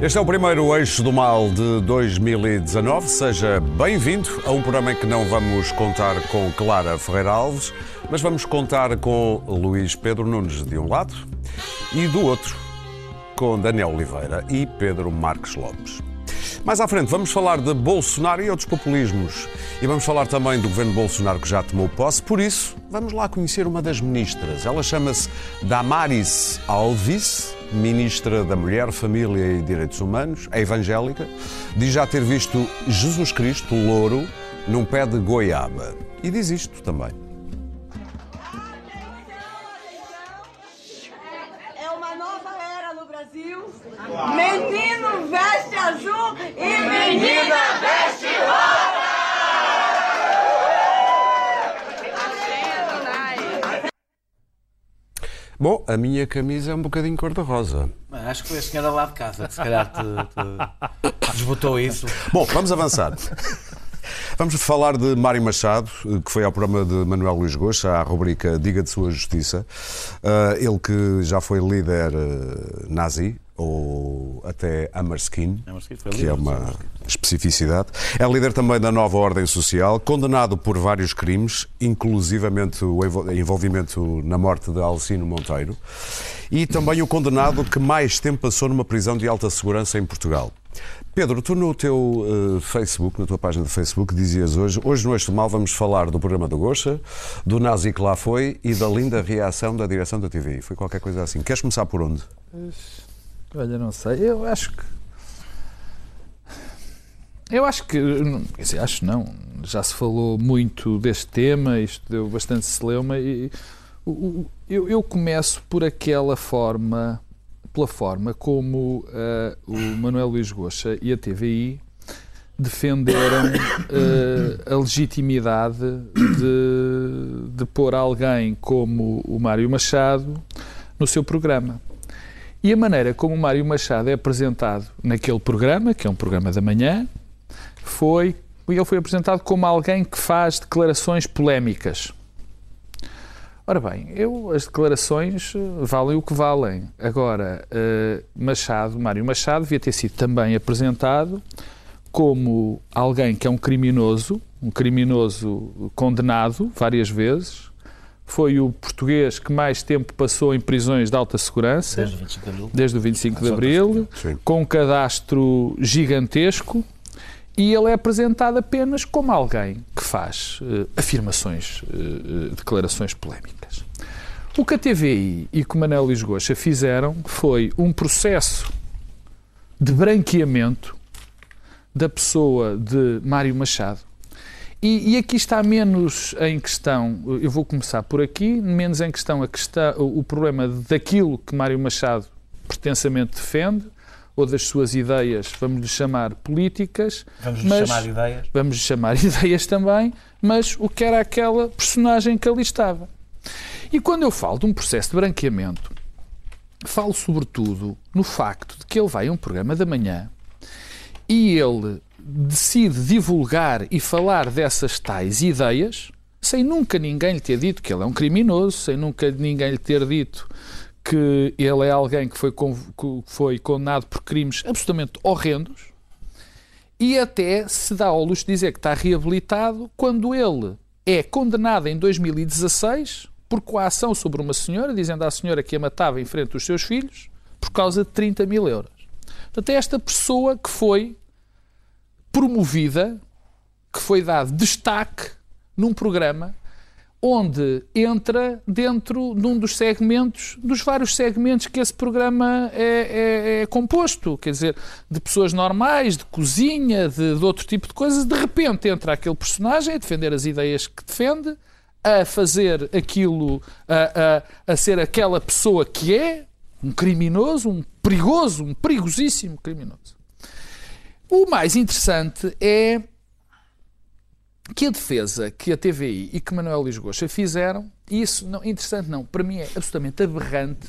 Este é o primeiro eixo do mal de 2019. Seja bem-vindo a um programa em que não vamos contar com Clara Ferreira Alves, mas vamos contar com Luís Pedro Nunes de um lado e do outro com Daniel Oliveira e Pedro Marques Lopes. Mais à frente vamos falar de Bolsonaro e outros populismos e vamos falar também do governo Bolsonaro que já tomou posse. Por isso, vamos lá conhecer uma das ministras. Ela chama-se Damaris Alves ministra da Mulher, Família e Direitos Humanos, é evangélica, diz já ter visto Jesus Cristo, louro, num pé de goiaba. E diz isto também. É uma nova era no Brasil. Menino veste azul e menina veste rosa. Bom, a minha camisa é um bocadinho cor-de-rosa. Acho que foi a senhora lá de casa, que se calhar te, te desbotou isso. Bom, vamos avançar. Vamos falar de Mário Machado, que foi ao programa de Manuel Luís Gosta, à rubrica Diga de Sua Justiça. Uh, ele que já foi líder uh, nazi, ou até Hammerskin, que é uma especificidade. É líder também da nova ordem social, condenado por vários crimes, inclusivamente o envolvimento na morte de Alcino Monteiro, e também o condenado que mais tempo passou numa prisão de alta segurança em Portugal. Pedro, tu no teu uh, Facebook, na tua página de Facebook, dizias hoje, hoje no Este Mal vamos falar do programa do Gocha, do nazi que lá foi e da linda reação da direção da TVI. Foi qualquer coisa assim. Queres começar por onde? Olha, não sei. Eu acho que. Eu acho que. Dizer, acho não. Já se falou muito deste tema, isto deu bastante celeuma e. Eu, eu começo por aquela forma, pela forma como uh, o Manuel Luís Goxa e a TVI defenderam uh, a legitimidade de, de pôr alguém como o Mário Machado no seu programa. E a maneira como o Mário Machado é apresentado naquele programa, que é um programa da manhã, foi. Ele foi apresentado como alguém que faz declarações polémicas. Ora bem, eu, as declarações eh, valem o que valem. Agora, uh, Machado, Mário Machado, devia ter sido também apresentado como alguém que é um criminoso, um criminoso condenado várias vezes, foi o português que mais tempo passou em prisões de alta segurança, desde o 25 de Abril, desde o 25 de Abril com um cadastro gigantesco, e ele é apresentado apenas como alguém que faz uh, afirmações, uh, declarações polémicas. O que a TVI e que o Manel Lisgocha fizeram foi um processo de branqueamento da pessoa de Mário Machado e, e, aqui está menos em questão, eu vou começar por aqui, menos em questão a questão, o problema daquilo que Mário Machado pretensamente defende, ou das suas ideias, vamos lhe chamar políticas. Vamos lhe chamar ideias. Vamos lhe chamar ideias também, mas o que era aquela personagem que ali estava. E quando eu falo de um processo de branqueamento, falo sobretudo no facto de que ele vai a um programa da manhã e ele decide divulgar e falar dessas tais ideias, sem nunca ninguém lhe ter dito que ele é um criminoso, sem nunca ninguém lhe ter dito que ele é alguém que foi, que foi condenado por crimes absolutamente horrendos, e até se dá ao luxo de dizer que está reabilitado quando ele é condenado em 2016 por coação sobre uma senhora, dizendo à senhora que a matava em frente dos seus filhos, por causa de 30 mil euros. Portanto, é esta pessoa que foi promovida, que foi dado destaque num programa onde entra dentro de um dos segmentos, dos vários segmentos que esse programa é, é, é composto, quer dizer, de pessoas normais, de cozinha, de, de, outro tipo de coisas, de repente entra aquele personagem a defender as ideias que defende, a fazer aquilo, a, a, a ser aquela pessoa que é, um criminoso, um perigoso, um perigosíssimo criminoso. O mais interessante é que a defesa que a TVI e que Manuel Lisgocha fizeram, isso não interessante não, para mim é absolutamente aberrante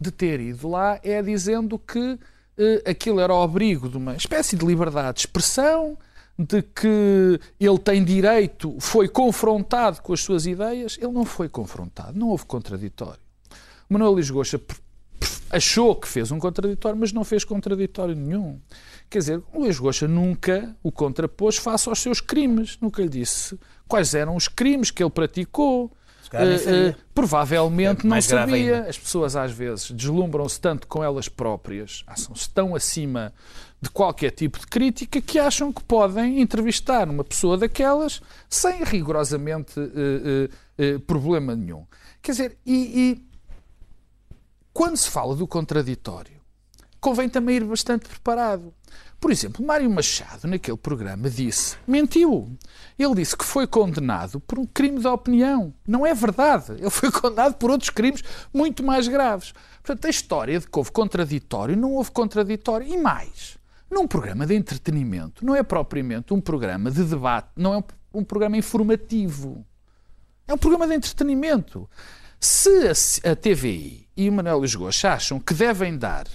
de ter ido lá, é dizendo que eh, aquilo era o abrigo de uma espécie de liberdade de expressão, de que ele tem direito, foi confrontado com as suas ideias. Ele não foi confrontado, não houve contraditório. Manuel Lisgocha achou que fez um contraditório, mas não fez contraditório nenhum. Quer dizer, o Luís Goxa nunca o contrapôs face aos seus crimes, nunca lhe disse quais eram os crimes que ele praticou. sabia. eh, provavelmente É não sabia. ainda. As pessoas às vezes deslumbram-se tanto com elas próprias, acham-se tão acima de qualquer tipo de crítica que acham que podem entrevistar uma pessoa daquelas sem rigorosamente eh, problema nenhum. Quer dizer, e, e quando se fala do contraditório, convém também ir bastante preparado. Por exemplo, Mário Machado, naquele programa, disse, mentiu. Ele disse que foi condenado por um crime de opinião. Não é verdade. Ele foi condenado por outros crimes muito mais graves. Portanto, a história de que houve contraditório, não houve contraditório. E mais, num programa de entretenimento, não é propriamente um programa de debate, não é um, programa informativo. É um programa de entretenimento. Se a, TVI e o Manuel Luís Goxa acham que devem dar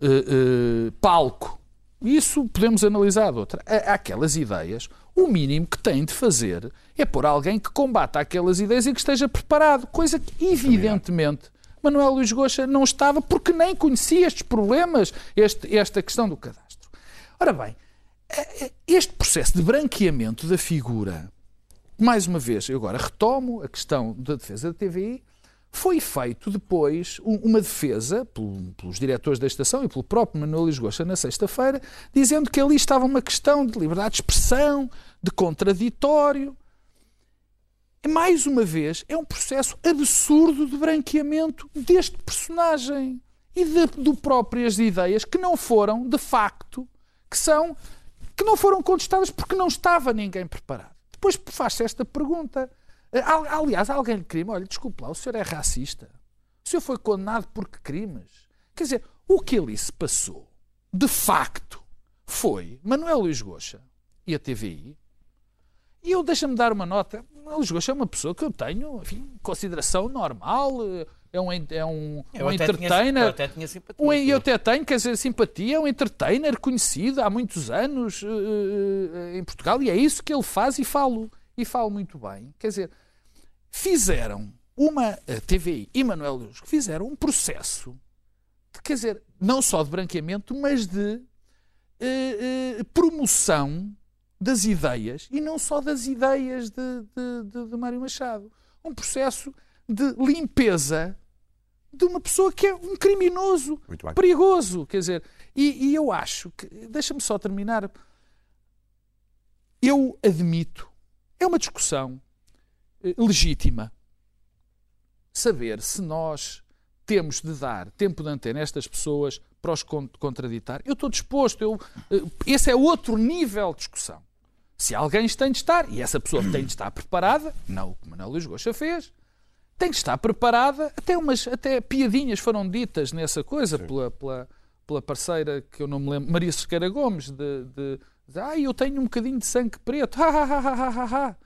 eh, palco, isso podemos analisar de outra, a- àquelas ideias, o mínimo que têm de fazer é pôr alguém que combata aquelas ideias e que esteja preparado, coisa que evidentemente Manuel Luís Goxa não estava porque nem conhecia estes problemas, este- esta questão do cadastro. Ora bem, eh, este processo de branqueamento da figura mais uma vez, eu agora retomo a questão da defesa da TVI. Foi feito depois um- uma defesa pelo- pelos diretores da estação e pelo próprio Manuel Luís Gosta na sexta-feira, dizendo que ali estava uma questão de liberdade de expressão, de contraditório. Mais uma vez, é um processo absurdo de branqueamento deste personagem e de, do próprias ideias que não foram, de facto, que são que não foram contestadas porque não estava ninguém preparado. Depois faz-se esta pergunta. Eh, al- Aliás, alguém lhe crime, olha, desculpe lá, o senhor é racista. O senhor foi condenado por que crimes? Quer dizer, o que ali se passou, de facto, foi Manuel Luís Goxa e a TVI. E eu deixa-me dar uma nota. Manuel Luís Goxa é uma pessoa que eu tenho, enfim, consideração normal, eh, é um, é um, Eu um até tinha- entertainer. eu até tinha simpatia. Um, eu até tenho, quer dizer, simpatia, é um entertainer conhecido há muitos anos eh, eh, em Portugal e é isso que ele faz e falo. E falo muito bem. Quer dizer, fizeram uma a TVI e Manuel Luz fizeram um processo, de, quer dizer, não só de branqueamento, mas de eh, eh, promoção das ideias e não só das ideias de, de, de- Mário Machado. Um processo de limpeza de uma pessoa que é um criminoso perigoso. Quer dizer, e, e eu acho que, deixa-me só terminar, eu admito, é uma discussão eh, legítima saber se nós temos de dar tempo de antena a estas pessoas para os con- contraditar. Eu estou disposto, eu, eh, esse é outro nível de discussão. Se alguém tem de estar, e essa pessoa tem de estar preparada, não o que Manuel Luís Goxa fez, tem que estar preparada. Até umas até piadinhas foram ditas nessa coisa pela, pela, pela parceira que eu não me lembro, Maria Cerqueira Gomes, de, de, de ah, eu tenho um bocadinho de sangue preto. Ha, ha, ha, ha, ha, ha, ha."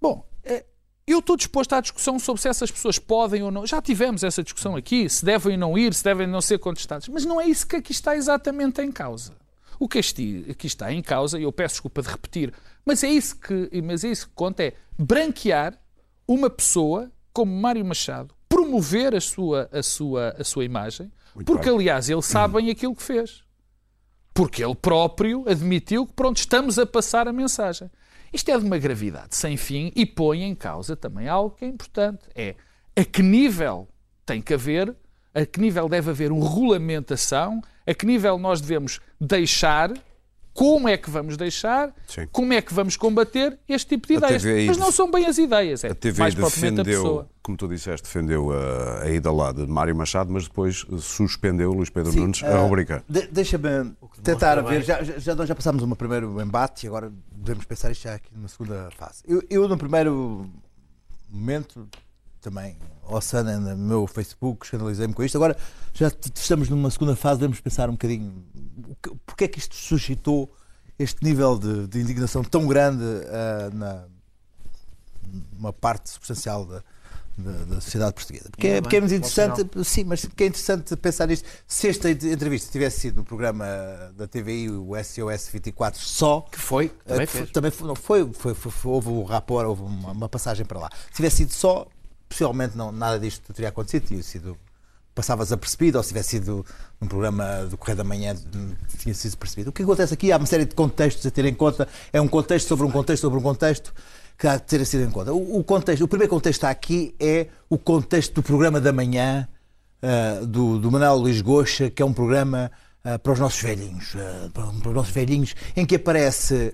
Bom, eh, eu estou disposto à discussão sobre se essas pessoas podem ou não. Já tivemos essa discussão aqui, se devem ou não ir, se devem não ser contestados. Mas não é isso que aqui está exatamente em causa. O que aqui está em causa, e eu peço desculpa de repetir, mas é isso que, mas é isso que conta, é branquear uma pessoa como Mário Machado, promover a sua, a sua, a sua imagem, Muito porque, bem. aliás, ele sabe bem aquilo que fez. Porque ele próprio admitiu que, pronto, estamos a passar a mensagem. Isto é de uma gravidade sem fim e põe em causa também algo que é importante. É a que nível tem que haver, a que nível deve haver uma regulamentação, a que nível nós devemos deixar, como é que vamos deixar, Sim. como é que vamos combater este tipo de A ideias. TVI Mas não são bem as ideias, é A TV mais propriamente a defendeu, pessoa. como tu disseste, defendeu a, a ida lá de Mário Machado, mas depois suspendeu Luís Pedro Nunes a ah, rubrica. de- Deixa-me tentar ver. já, já- nós já passámos um primeiro embate e agora devemos pensar isto já aqui numa segunda fase. Eu, eu no primeiro momento, também, ao Sana, no meu Facebook, escandalizei-me com isto. Agora já estamos numa segunda fase, devemos pensar um bocadinho que- porque é que isto suscitou este nível de, de indignação tão grande ah, na uma parte substancial da, da, da sociedade portuguesa. Porque, é, porque é muito interessante, sim, mas que é interessante pensar nisto. Se esta entrevista tivesse sido no programa da TVI, o SOS 24, só. Que foi? eh, Também que foi- também foi, não, foi, foi, foi- foi- houve um rapor, houve uma, uma passagem para lá. Se tivesse sido só, possivelmente não, nada disto teria acontecido, tinha sido passava desapercebido, ou se tivesse sido num programa do Correio da Manhã, tinha sido percebido. O que acontece aqui? Há uma série de contextos a ter em conta. É um contexto sobre um contexto sobre um contexto que há de ter sido em conta. O, o contexto, o primeiro contexto aqui é o contexto do programa da manhã uh, do, do Manuel Luís Goxa, que é um programa uh, para os nossos velhinhos, uh, para, para, os nossos velhinhos, em que aparece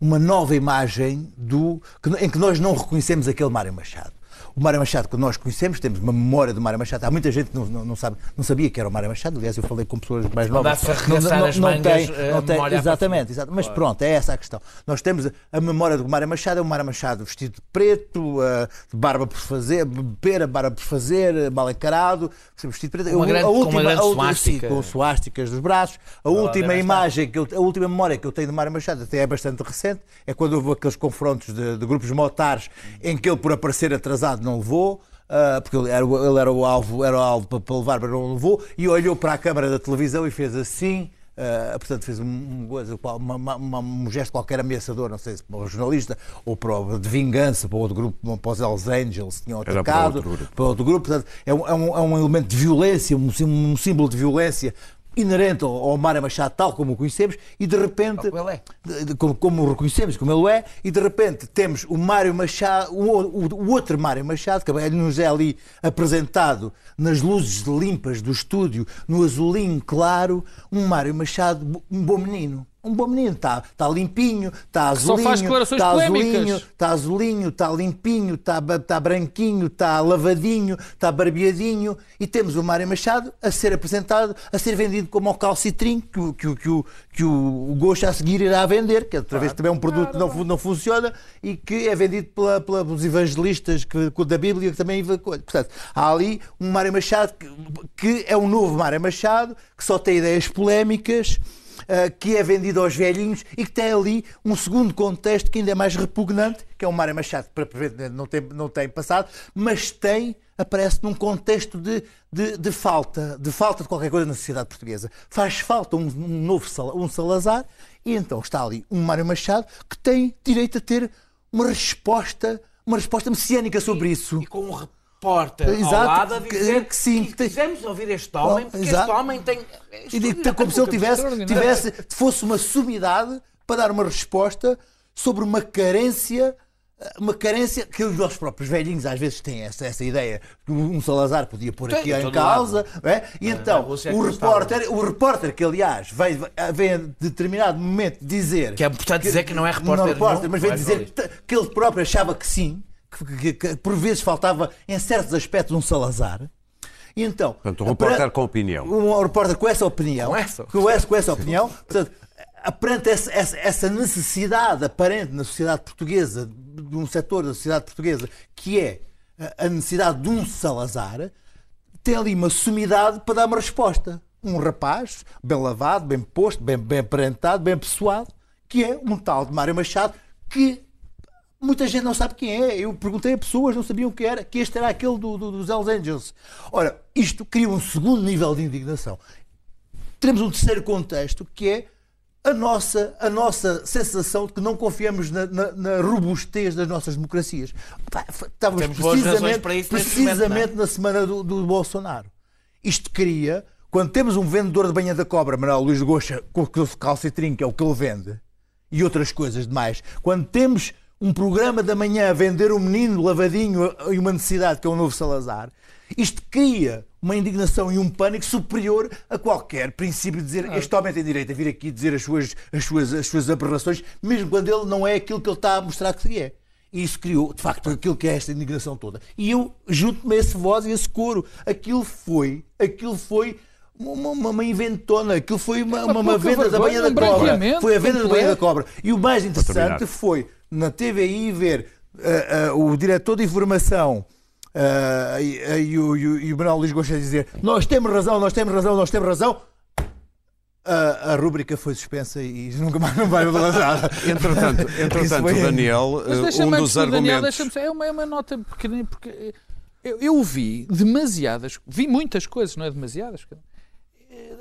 uma nova imagem do, em que nós não reconhecemos aquele Mário Machado. O Mário Machado que nós conhecemos, temos uma memória do Mário Machado. Há muita gente que não, não, não, sabe, não sabia que era o Mário Machado. Aliás, eu falei com pessoas mais novas. Não, não, não, não tem, não tem exatamente, exatamente. Mas pronto, é essa a questão. Nós temos a memória do Mário Machado, é o Mário Machado vestido de preto, uh, barba por fazer, beber, barba por fazer, mal encarado, vestido de preto. Uma grande, a última, com uma grande suástica. com suásticas dos braços. A última imagem, que eu, a última memória que eu tenho do Mário Machado, até é bastante recente, é quando houve aqueles confrontos de, de grupos motares em que ele, por aparecer atrasado, não levou. Uh, porque ele era, ele era o alvo, era o alvo para, para levar, mas não levou, e olhou para a câmara da televisão e fez assim. Uh, portanto, fez um, um, um gesto qualquer ameaçador, não sei se para o jornalista ou para o, de vingança, para outro grupo, para os Hells Angels, tinham atacado, para outro grupo. Para outro grupo. Portanto, é, um, é, é um elemento de violência, um símbolo de violência inerente ao Mário Machado, tal como o conhecemos, e de repente. Como, é. como, como o reconhecemos, como ele é, e de repente temos o Mário Machado, o, o, o outro Mário Machado, que nos é ali apresentado nas luzes limpas do estúdio, no azulinho claro, um Mário Machado, um bom menino um bom menino, está tá limpinho, está azulinho, está azulinho, está azulinho, está limpinho, está tá branquinho, está lavadinho, está barbeadinho. E temos o Mário Machado a ser apresentado, a ser vendido como o calcitrim que, que, que, o, que o Gosto a seguir irá vender, que outra vez também é um produto que não, não funciona e que é vendido pela, pelos evangelistas que, da Bíblia que também Portanto, há ali um Mário Machado que, que é um novo Mário Machado que só tem ideias polémicas que é vendido aos velhinhos e que tem ali um segundo contexto que ainda é mais repugnante, que é o Mário Machado, para não tem, não tem passado, mas tem, aparece num contexto de, de, de, falta, de falta de qualquer coisa na sociedade portuguesa. Faz falta um, um novo um Salazar e então está ali um Mário Machado que tem direito a ter uma resposta, uma resposta messiânica sobre isso. E com um repórter Exato, ao lado a dizer que, que sim. Que quisemos ouvir este homem, porque Exato. este homem tem. E digo, como se ele tivesse, tivesse, fosse uma sumidade para dar uma resposta sobre uma carência uma carência que os nossos próprios velhinhos às vezes têm essa, essa ideia que um Salazar podia pôr aqui em causa é? e então é o repórter, o repórter que aliás vem, vem a determinado momento dizer que é importante que, dizer que não é repórter, não, repórter não, mas vem dizer que ele próprio achava que sim que, que, por vezes faltava em certos aspectos um Salazar. E então, portanto, um repórter para, com opinião. Um repórter com essa opinião. Com essa, com essa, com essa opinião. Portanto, perante essa, essa, essa, necessidade aparente na sociedade portuguesa, de um setor da sociedade portuguesa, que é a necessidade de um Salazar, tem ali uma sumidade para dar uma resposta. Um rapaz, bem lavado, bem posto, bem, bem aparentado, bem pessoado, que é um tal de Mário Machado, que Muita gente não sabe quem é. Eu perguntei a pessoas, não sabiam quem era, que este era aquele do, do, dos Hells Angels. Ora, isto cria um segundo nível de indignação. Temos um terceiro contexto que é a nossa, a nossa sensação de que não confiamos na, na, na robustez das nossas democracias. Estávamos Temos precisamente, precisamente momento, é? na semana do, do, Bolsonaro. Isto cria, quando temos um vendedor de banha da cobra, Manuel Luís de Goxa, com o calcitrim, que é o que ele vende, e outras coisas demais, quando temos um programa da manhã a vender um menino lavadinho e uma necessidade que é o novo Salazar, isto cria uma indignação e um pânico superior a qualquer princípio de dizer este homem tem direito a vir aqui dizer as suas, as suas, as suas aberrações, mesmo quando ele não é aquilo que ele está a mostrar que é. E isso criou, de facto, aquilo que é esta indignação toda. E eu junto-me a esse voz e a esse coro. Aquilo foi, aquilo foi uma, uma, uma, inventona, aquilo foi uma, uma, uma venda da banha da cobra. Foi a venda da banha da cobra. E o mais interessante foi na TVI ver uh, uh, o diretor de informação uh, e, e, o, e, o Manuel Luís Gosta de dizer nós temos razão, nós temos razão, nós temos razão. A, a rúbrica foi suspensa e nunca mais não vai nada. entretanto, entretanto Daniel, um dos argumentos. Daniel, é, uma, é uma nota pequenina, porque eu, eu vi demasiadas, vi muitas coisas, não é demasiadas,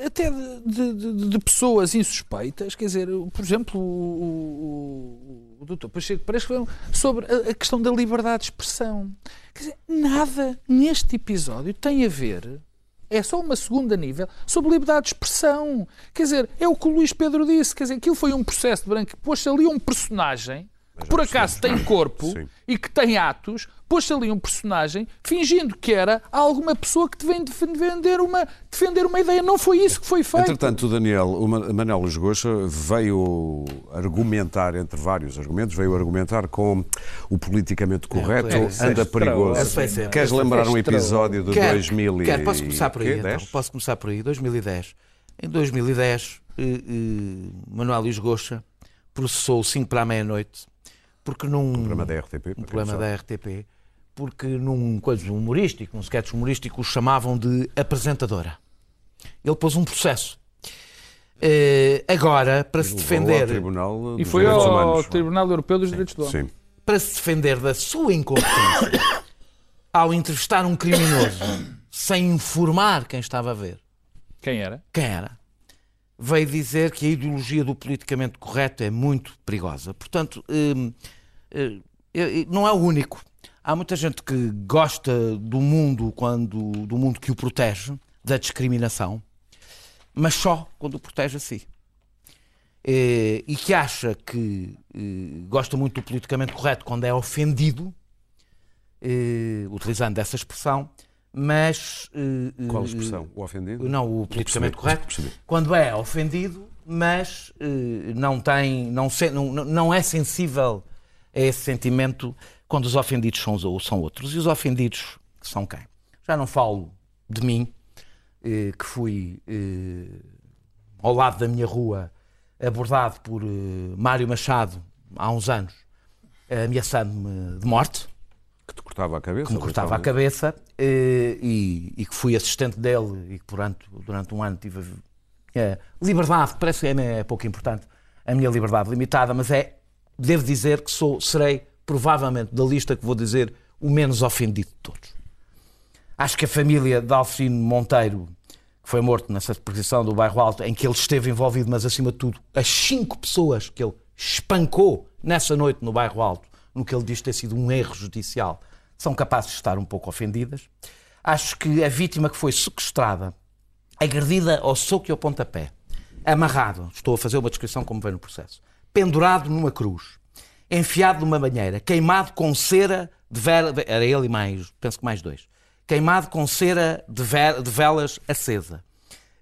até de, de, de, pessoas insuspeitas, quer dizer, por exemplo, o, o, o doutor Pacheco parece que foi sobre a, a, questão da liberdade de expressão. Quer dizer, nada neste episódio tem a ver é só uma segunda nível sobre liberdade de expressão. Quer dizer, é o que o Luís Pedro disse. Quer dizer, aquilo foi um processo de branco. Pôs ali um personagem que por acaso tem corpo Sim. e que tem atos pôs-se ali um personagem fingindo que era alguma pessoa que vem defender uma, defender uma ideia. Não foi isso que foi feito. Entretanto, o Daniel, o Manuel Lisgocha veio argumentar, entre vários argumentos, veio argumentar com o politicamente correto é, é, anda perigoso. É, Queres lembrar um episódio de quer, 2000 quer, posso começar por aí, então. Posso começar por aí. 2010. Em 2010, eh, eh, Manuel Lisgocha processou 5 para a meia-noite porque num... Um problema da RTP. Um problema da RTP porque num coisa humorístico, num sketch humorístico, o chamavam de apresentadora. Ele pôs um processo. Uh, agora, para se defender. e foi ao Humanos. Tribunal Europeu dos Direitos do Homem. Sim. Para se defender da sua incompetência, ao entrevistar um criminoso sem informar quem estava a ver. Quem era? Quem era? Veio dizer que a ideologia do politicamente correto é muito perigosa. Portanto, uh, uh, não é o único. Há muita gente que gosta do mundo quando do mundo que o protege da discriminação, mas só quando o protege a si. Eh, e que acha que eh, gosta muito do politicamente correto quando é ofendido, eh, utilizando essa expressão, mas. Qual expressão? O ofendido? Não, o politicamente correto. Quando é ofendido, mas não tem. Não, não é sensível a esse sentimento quando os ofendidos são, são outros. E os ofendidos são quem? Já não falo de mim, eh, que fui eh, ao lado da minha rua abordado por eh, Mário Machado há uns anos, ameaçando-me de morte. Que te cortava a cabeça? Que me cortava a cabeça eh, e, e, que fui assistente dele e que durante, durante um ano tive a liberdade, parece que é, é pouco importante, a minha liberdade limitada, mas é, devo dizer que sou, serei provavelmente da lista que vou dizer, o menos ofendido de todos. Acho que a família de Alcino Monteiro, que foi morto nessa perseguição do bairro Alto, em que ele esteve envolvido, mas acima de tudo, as cinco pessoas que ele espancou nessa noite no bairro Alto, no que ele diz ter sido um erro judicial, são capazes de estar um pouco ofendidas. Acho que a vítima que foi sequestrada, agredida ao soco e ao pontapé, amarrado, estou a fazer uma descrição como vem no processo, pendurado numa cruz, enfiado numa banheira, queimado com cera de vela, era ele e mais, penso que mais dois, queimado com cera de, de velas acesa,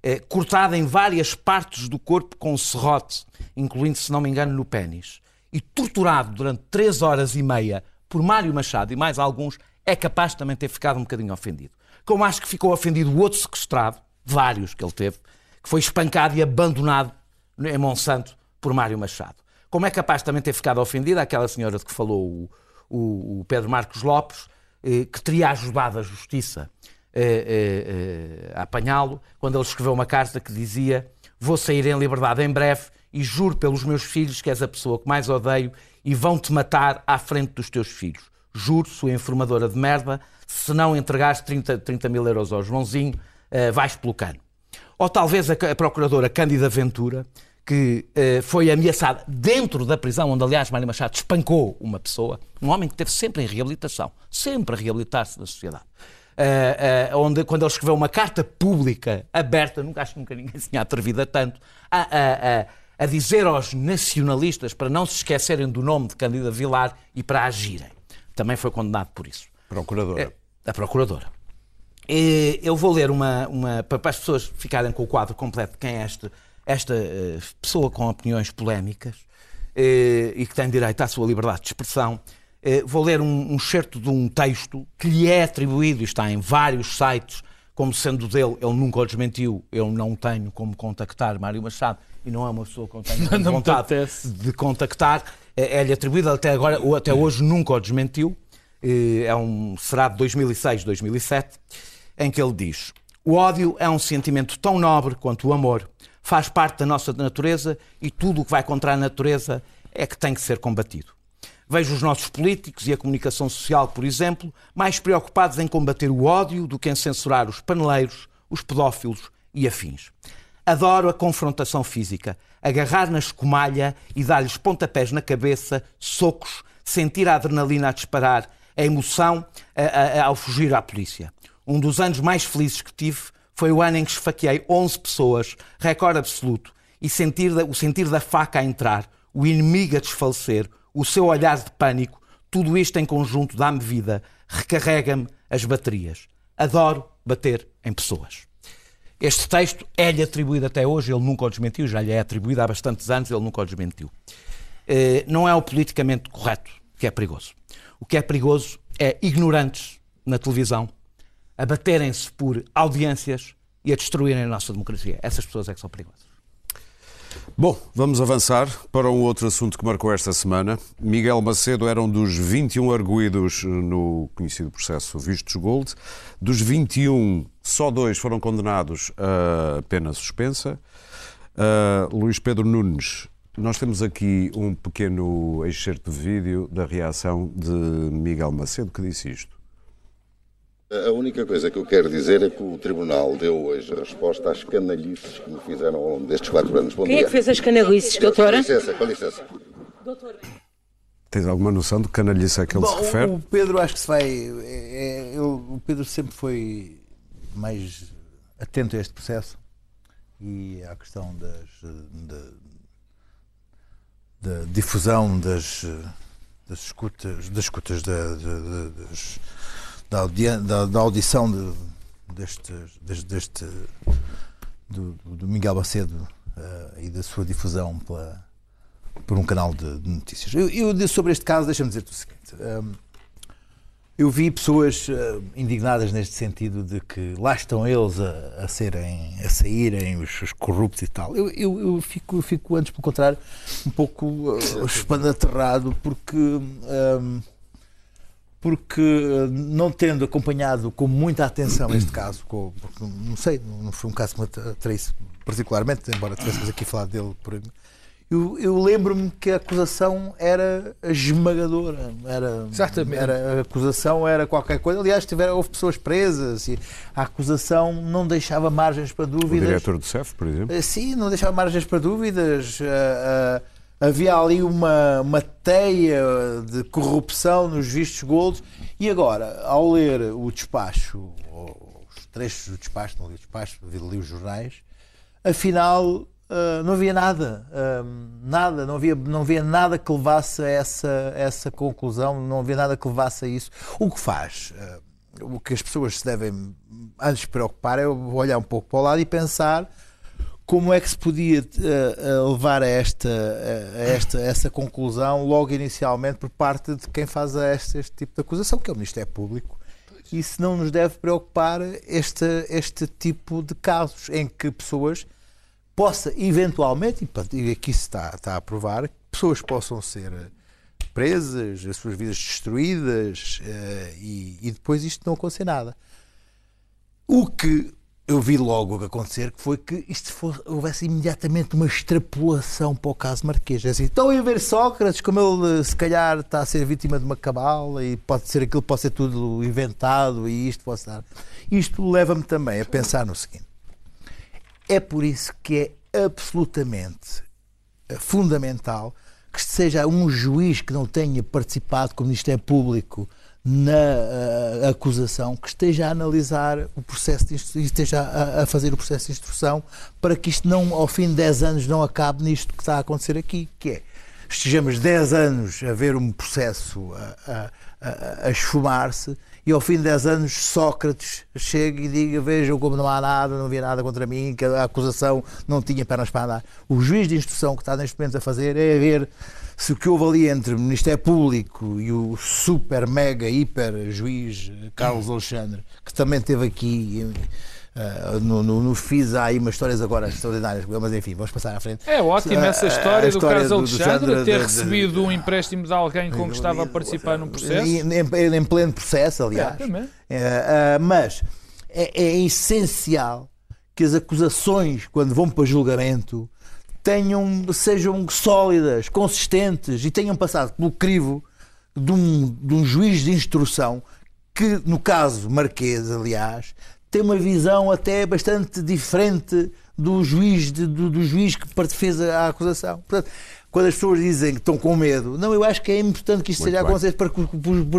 eh, cortado em várias partes do corpo com serrote, incluindo, se não me engano, no pênis, e torturado durante três horas e meia por Mário Machado e mais alguns, é capaz de também ter ficado um bocadinho ofendido. Como acho que ficou ofendido o outro sequestrado, vários que ele teve, que foi espancado e abandonado em Monsanto por Mário Machado. Como é capaz também ter ficado ofendida aquela senhora de que falou o, o, o Pedro Marcos Lopes, eh, que teria ajudado a Justiça eh, eh, a apanhá-lo, quando ele escreveu uma carta que dizia vou sair em liberdade em breve e juro pelos meus filhos que és a pessoa que mais odeio e vão-te matar à frente dos teus filhos. Juro, sua informadora de merda, se não entregares 30, 30 mil euros ao Joãozinho, uh, vais pelo cano. Ou talvez a, a procuradora Cândida Ventura, que uh, foi ameaçada dentro da prisão, onde, aliás, Mário Machado espancou uma pessoa, um homem que esteve sempre em reabilitação, sempre a reabilitar-se na sociedade. Uh, uh, onde, quando ele escreveu uma carta pública, aberta, nunca acho que nunca ninguém se tinha atrevido a tanto, a, a, a, a, dizer aos nacionalistas para não se esquecerem do nome de Candida Vilar e para agirem. Também foi condenado por isso. Procuradora. a Procuradora. eu vou ler uma, uma. para as pessoas ficarem com o quadro completo de quem é este esta uh, pessoa com opiniões polémicas uh, e que tem direito à sua liberdade de expressão, uh, vou ler um, um certo de um texto que lhe é atribuído e está em vários sites, como sendo dele, ele nunca o desmentiu, eu não tenho como contactar Mário Machado e não é uma pessoa que eu tenho vontade de contactar, é-lhe atribuído até agora, ou até hoje nunca o desmentiu, é um, será de 2006, 2007, em que ele diz: O ódio é um sentimento tão nobre quanto o amor faz parte da nossa natureza e tudo o que vai contra a natureza é que tem que ser combatido. Vejo os nossos políticos e a comunicação social, por exemplo, mais preocupados em combater o ódio do que em censurar os paneleiros, os pedófilos e afins. Adoro a confrontação física, agarrar na escumalha e dar-lhes pontapés na cabeça, socos, sentir a adrenalina a disparar, a emoção ao fugir à polícia. Um dos anos mais felizes que tive Foi o ano em que esfaqueei 11 pessoas, recorde absoluto, e sentir o sentir da faca a entrar, o inimigo a desfalecer, o seu olhar de pânico, tudo isto em conjunto dá-me vida, recarrega-me as baterias. Adoro bater em pessoas. Este texto é-lhe atribuído até hoje, ele nunca o desmentiu, já lhe é atribuído há bastantes anos, ele nunca o desmentiu. Eh, Não é o politicamente correto que é perigoso. O que é perigoso é ignorantes na televisão a baterem-se por audiências e a destruírem a nossa democracia. Essas pessoas é que são perigosas. Bom, vamos avançar para um outro assunto que marcou esta semana. Miguel Macedo era um dos 21 arguídos no conhecido processo Vistos Gold. Dos 21, só dois foram condenados a pena suspensa. Uh, Luís Pedro Nunes, nós temos aqui um pequeno excerto de vídeo da reação de Miguel Macedo que disse isto. A única coisa que eu quero dizer é que o Tribunal deu hoje a resposta às canalhices que me fizeram ao longo destes quatro anos. Bom Quem é dia. que fez as canalices, Com doutora? licença, com licença. Tens alguma noção de que canalhice é que ele se Bom, refere? o Pedro acho que se vai. é- é- ele- o Pedro sempre foi mais atento a este processo e à questão das, da, da difusão das, das escutas, das, escutas da, da- das- da, da- da audição de, deste, deste, deste- do, do Miguel Macedo eh, e da sua difusão pela, por um canal de, de notícias. Eu, eu disse sobre este caso, deixa-me dizer-te o seguinte. hum, eu vi pessoas eh, indignadas neste sentido de que lá estão eles a, a serem, a saírem, os, os corruptos e tal. Eu, eu, eu fico, eu fico, antes, pelo contrário, um pouco uh, porque. hum, porque eh, não tendo acompanhado com muita atenção este caso, com- porque não sei, não foi um caso que me atraísse particularmente, embora tivéssemos aqui falado dele por eu, eu lembro-me que a acusação era esmagadora. Era, Exatamente. Era, a acusação era qualquer coisa. Aliás, tiveram, houve pessoas presas e a acusação não deixava margens para O dúvidas. diretor do CEF, por exemplo. Eh, Sim, não deixava margens para dúvidas. Ah, ah, havia ali uma, uma teia de corrupção nos vistos gold. E agora, ao ler o despacho, os trechos do despacho, não li o despacho, li os jornais, afinal ah, não havia nada. ah, nada, não havia, não havia nada que levasse a essa, essa conclusão, não havia nada que levasse a isso. O que faz? ah, o que as pessoas se devem antes preocupar é olhar um pouco para o lado e pensar como é que se podia eh, eh, levar a esta, a esta a essa conclusão logo inicialmente por parte de quem faz este, este tipo de acusação, que é o Ministério Público. E se não nos deve preocupar este, este tipo de casos em que pessoas possa eventualmente, e aqui se está, está a provar, que pessoas possam ser presas, as suas vidas destruídas eh, e, e depois isto não acontecer nada. O que eu vi logo acontecer que foi que isto fosse, houvesse imediatamente uma extrapolação para o caso Marquês. É assim, estão a ver Sócrates, como ele eh, se calhar está a ser vítima de uma cabala e pode ser aquilo, pode ser tudo inventado e isto pode estar. Isto leva-me também a pensar no seguinte. É por isso que é absolutamente eh, fundamental que seja um juiz que não tenha participado como Ministério Público na eh, acusação, que esteja a analisar o processo de e esteja a, a fazer o processo de instrução para que isto não, ao fim de 10 anos, não acabe nisto que está a acontecer aqui, que é estejamos 10 anos a ver um processo a, a, a esfumar-se e ao fim de 10 anos Sócrates chega e diga vejam como não há nada, não havia nada contra mim, que a acusação não tinha pernas para andar. O juiz de instrução que está neste momento a fazer é a ver se o que houve ali entre o Ministério Público e o super, mega, hiper juiz Carlos Alexandre, que também esteve aqui eh, no, no, no FIS, há aí umas histórias agora extraordinárias, mas enfim, vamos passar à frente. É ótima essa A- a história, do história Carlos do- do Alexandre Sandra, ter de- de- recebido um empréstimo de alguém com que estava a participar num processo. Em, em- em pleno processo, aliás. É, ah, mas é, é essencial que as acusações, quando vão para julgamento, tenham, sejam sólidas, consistentes e tenham passado pelo crivo de um, de um juiz de instrução que, no caso Marquês, aliás, tem uma visão até bastante diferente do juiz, de- do, do juiz que fez a, a acusação. Portanto, quando as pessoas dizem que estão com medo, não, eu acho que é importante que isto Muito seja bem. acontecer para que, o-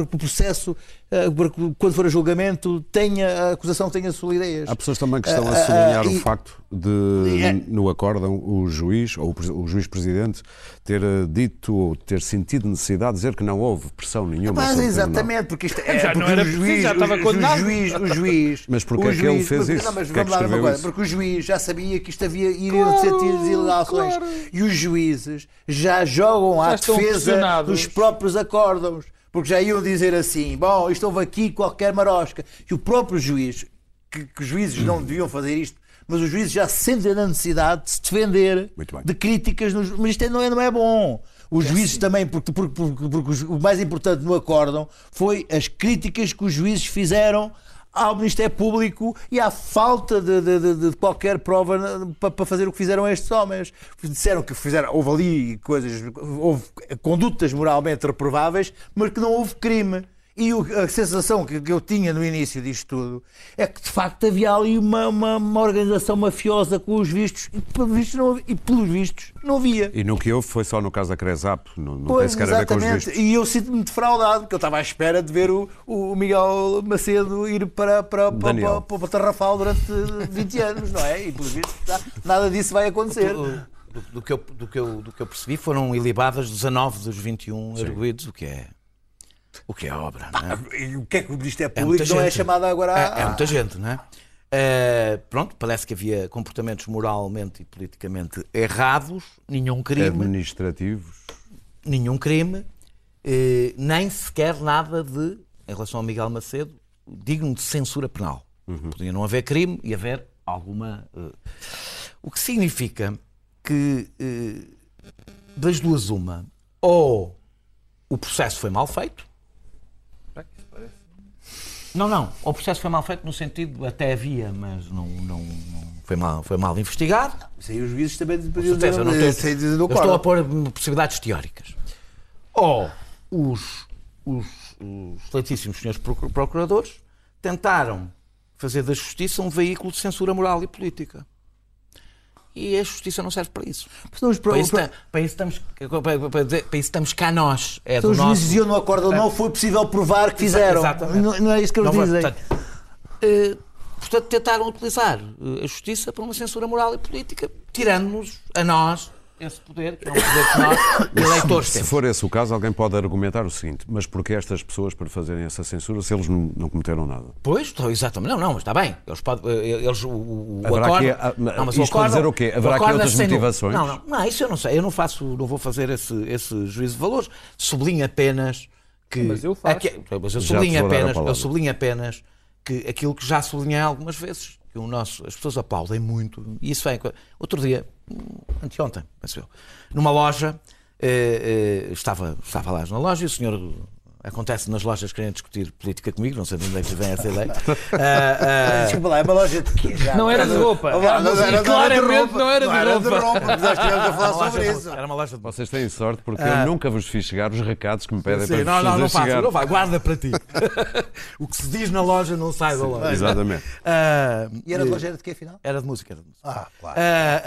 o processo, eh, para que, quando for a julgamento, tenha, a acusação tenha solidez. Há pessoas também que estão Ah, a sublinhar ah, o e- facto de, É. no acórdão, o juiz, ou o, pres- o juiz-presidente, ter eh, dito ou ter sentido necessidade de dizer que não houve pressão nenhuma Mas exatamente, porque isto é. Já porque não era o preciso, juiz, já estava o, condenado. O juiz, o juiz. Mas porquê é que ele fez porque- isso? Não, mas é que vamos lá uma coisa. isso? Porque o juiz já sabia que isto havia iriam ser tiros ilegações. E os juízes já jogam à Já estão defesa dos próprios acórdãos. Porque já iam dizer assim: bom, isto houve aqui qualquer marosca. E o próprio juiz, que, que os juízes não deviam fazer isto. Mas os juízes já sentem a necessidade de se defender de críticas, nos- mas isto é- não é, não é bom. Os juízes também, porque, porque- porque- porque o mais importante no acórdão foi as críticas que os juízes fizeram ao Ministério Público e à falta de, de- de- de qualquer prova na- pa- para fazer o que fizeram estes homens. Disseram que fizeram, houve ali coisas, houve condutas moralmente reprováveis, mas que não houve crime. E o- a sensação que, que eu tinha no início disto tudo é que de facto havia ali uma, uma, uma organização mafiosa com os vistos e, pelos vistos não, havia- e pelos vistos não havia. E no que houve foi só no caso da Cresap, não, não tem Pois, sequer a ver com os vistos. E eu sinto-me defraudado, porque eu estava à espera de ver o, o Miguel Macedo ir para, para, para, para, para o Tarrafal durante 20 anos, não é? E pelos vistos tá- nada disso vai acontecer. Do, do que eu, do, que eu, do que eu percebi, foram ilibadas 19 dos 21 arguídos, o que é. O que é obra, não é? E o que é que o Ministério É Público muita não é gente. chamado agora a... É, é muita gente, não é? Eh, pronto, parece que havia comportamentos moralmente e politicamente errados, nenhum crime, Administrativos. nenhum crime, eh, nem sequer nada de, em relação ao Miguel Macedo, digno de censura penal. Podia não haver crime e haver alguma. eh, o que significa que das duas uma, ou o processo foi mal feito. Não, não. O processo foi mal feito no sentido até havia, mas não, não, não foi, mal, foi mal investigado. Isso aí os juízes também podiam eu não dizer, dizer do eu estou a pôr possibilidades teóricas. Ou os, os, os excelentíssimos senhores procu- procuradores tentaram fazer da justiça um veículo de censura moral e política. E a justiça não serve para isso. Os, Para isso, para, ta- para isso estamos, para, para dizer- para isso estamos cá nós. É então os nosso... juízes diziam no acórdão não foi possível provar que fizeram. Exatamente. Não, não é isso que eles dizem. portanto, eh, portanto, tentaram utilizar eh, a justiça para uma censura moral e política, tirando-nos a nós esse poder, que é um poder que nós, eleitores, Se for esse o caso, alguém pode argumentar o seguinte: mas porquê estas pessoas para fazerem essa censura se eles não, não cometeram nada? Pois, então, exatamente. Não, não, mas está bem. Eles podem. eh, Eles, o, o Haverá aqui, ah, mas não, mas isto para dizer o quê? Haverá aqui acórdão outras motivações? Não, não, não, isso eu não sei. Eu não faço, não vou fazer esse, esse juízo de valores. Sublinho apenas que. Mas eu faço. Aqui- mas eu sublinho apenas, eu sublinho apenas que aquilo que já sublinhei algumas vezes, que o nosso, as pessoas aplaudem muito, e isso vem. Outro dia, anteontem, penso eu, numa loja, eh, eh, estava, estava lá na loja e o senhor. Acontece nas lojas querem discutir política comigo, não sei de onde é que vem essa ideia. Ah, ah, Desculpa lá, é uma loja de quê? Já? Não era de roupa. Não era, não era, Claramente não era de não era roupa. mas nós estivemos a era falar uma loja sobre de- isso. Era uma loja de Vocês têm sorte porque Ah. eu nunca vos fiz chegar os recados que me pedem Sim, para não, vos não, fazer não faço, chegar. não vai, guarda para ti. o que se diz na loja não sai da loja. Exatamente. Ah, E era de loja de quê, afinal? Era de música, era de música. Ah, claro. Ah,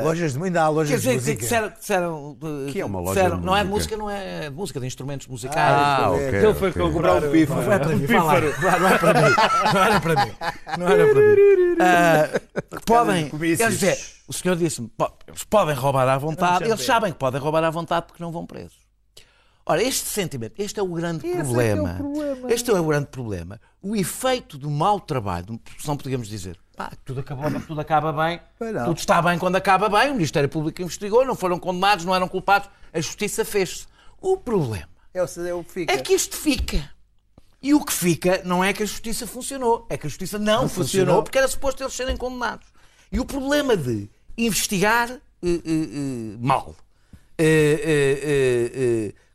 ah, Lojas de ainda há Quer lojas de dizer, que música. disseram, disseram, Que é uma loja de não é de música. música, não é de música, de instrumentos musicais. É, ok. Ele foi ok. comprar um pífaro. Não é para mim. Não é para mim. Não era para mim. Não era para mim. Que podem. Quer dizer, o senhor disse-me, "Po- eles podem roubar à vontade, eles sabem que podem roubar à vontade porque não vão presos. Ora, este sentimento, este é o grande problema. Este é o grande problema. O efeito do mau trabalho, se não podíamos dizer, pá, tudo, acabou, tudo acaba bem, tudo está bem quando acaba bem, o Ministério Público investigou, não foram condenados, não eram culpados, a justiça fez-se. O problema É o, é o que fica. é que isto fica. E o que fica não é que a justiça funcionou, é que a justiça não, funcionou, funcionou. porque era suposto eles serem condenados. E o problema de investigar eh, eh, eh, mal,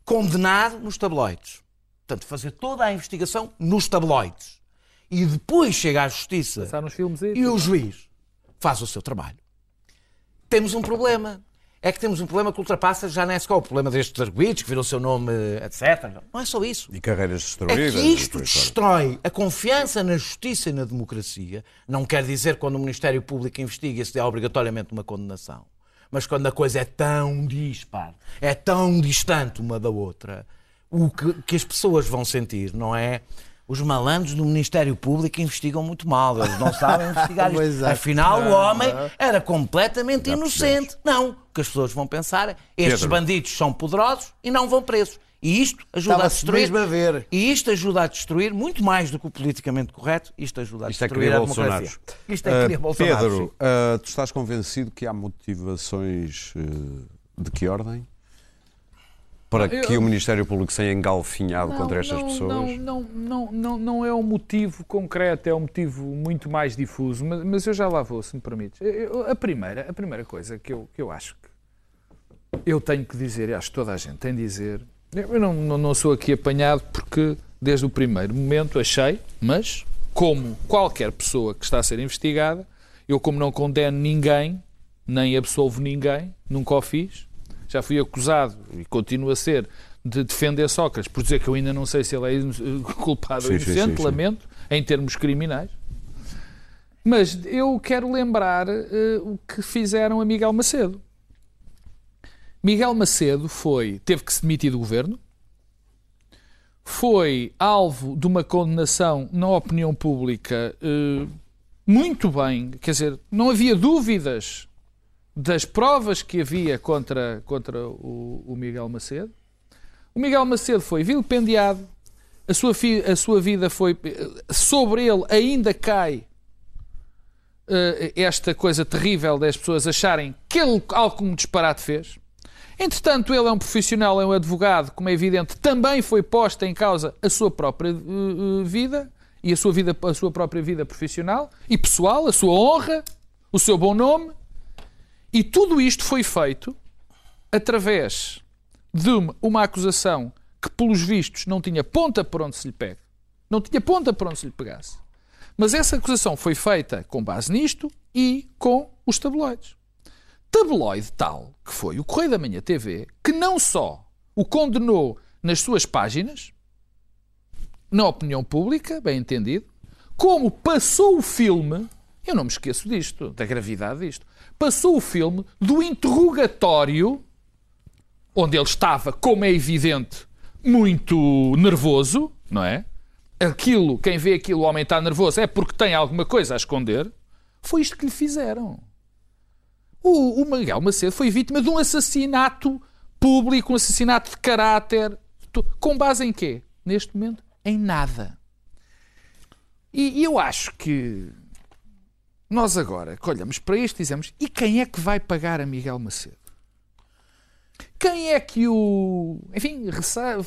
condenar nos tabloides, portanto, fazer toda a investigação nos tabloides e depois chega à justiça filmes e o juiz faz o seu trabalho. Temos um problema. É que temos um problema que ultrapassa já não é só o problema destes arguidos, que viram o seu nome, etc. Não é só isso. E carreiras É destruídas. que e isto destrói a confiança na justiça e na democracia. Não quer dizer que quando o Ministério Público investiga se dê obrigatoriamente uma condenação. Mas quando a coisa é tão dispar, é tão distante uma da outra, o que, que as pessoas vão sentir, não é? Os malandros do Ministério Público investigam muito mal, eles não sabem investigar Pois isto. é. Afinal, o homem era completamente Já inocente. Não, o que as pessoas vão pensar é estes Pedro. bandidos são poderosos e não vão presos. E isto ajuda a destruir. mesmo a ver. E isto ajuda a destruir, muito mais do que o politicamente correto, isto ajuda a Isto é destruir querer a Bolsonaro. democracia. Isto é querer Ah, Bolsonaro. Pedro, ah, tu estás convencido que há motivações eh, de que ordem? Para Eu- que o Ministério Público seja engalfinhado contra estas não, pessoas? Não, não, não, não, não é um motivo concreto, é um motivo muito mais difuso, mas, mas eu já lá vou, se me permites. Eu- a, primeira, a primeira coisa que eu, que eu acho que eu tenho que dizer, e acho que toda a gente tem de dizer, eu não, não, não sou aqui apanhado porque desde o primeiro momento achei, mas como qualquer pessoa que está a ser investigada, eu como não condeno ninguém, nem absolvo ninguém, nunca o fiz, já fui acusado e continuo a ser de defender Sócrates por dizer que eu ainda não sei se ele é ino- culpado ou Sim, sim, inocente, sim, sim. lamento, em termos criminais. Mas eu quero lembrar eh, o que fizeram a Miguel Macedo. Miguel Macedo foi, teve que se demitir do governo, foi alvo de uma condenação na opinião pública eh, muito bem, quer dizer, não havia dúvidas das provas que havia contra, contra o, o Miguel Macedo. O Miguel Macedo foi vilipendiado, a sua, fi- a sua vida foi. Sobre ele ainda cai eh, esta coisa terrível das pessoas acharem que ele algo como disparate fez. Entretanto, ele é um profissional, é um advogado, como é evidente, também foi posta em causa a sua própria eh, vida e a sua, vida, a sua própria vida profissional e pessoal, a sua honra, o seu bom nome. E tudo isto foi feito através de uma, acusação que, pelos vistos, não tinha ponta por onde se lhe pega. Não tinha ponta por onde se lhe pegasse. Mas essa acusação foi feita com base nisto e com os tabloides. Tabloide tal que foi o Correio da Manhã TV que não só o condenou nas suas páginas, na opinião pública, bem entendido, como passou o filme, eu não me esqueço disto, da gravidade disto, passou o filme do interrogatório, onde ele estava, como é evidente, muito nervoso, não é? Aquilo, quem vê aquilo, o homem está nervoso, é porque tem alguma coisa a esconder. Foi isto que lhe fizeram. O, o Miguel Macedo foi vítima de um assassinato público, um assassinato de caráter. Com base em quê? Neste momento, em nada. E eu acho que nós agora que olhamos para isto dizemos: e quem é que vai pagar a Miguel Macedo? Quem é que o. Enfim, ressa-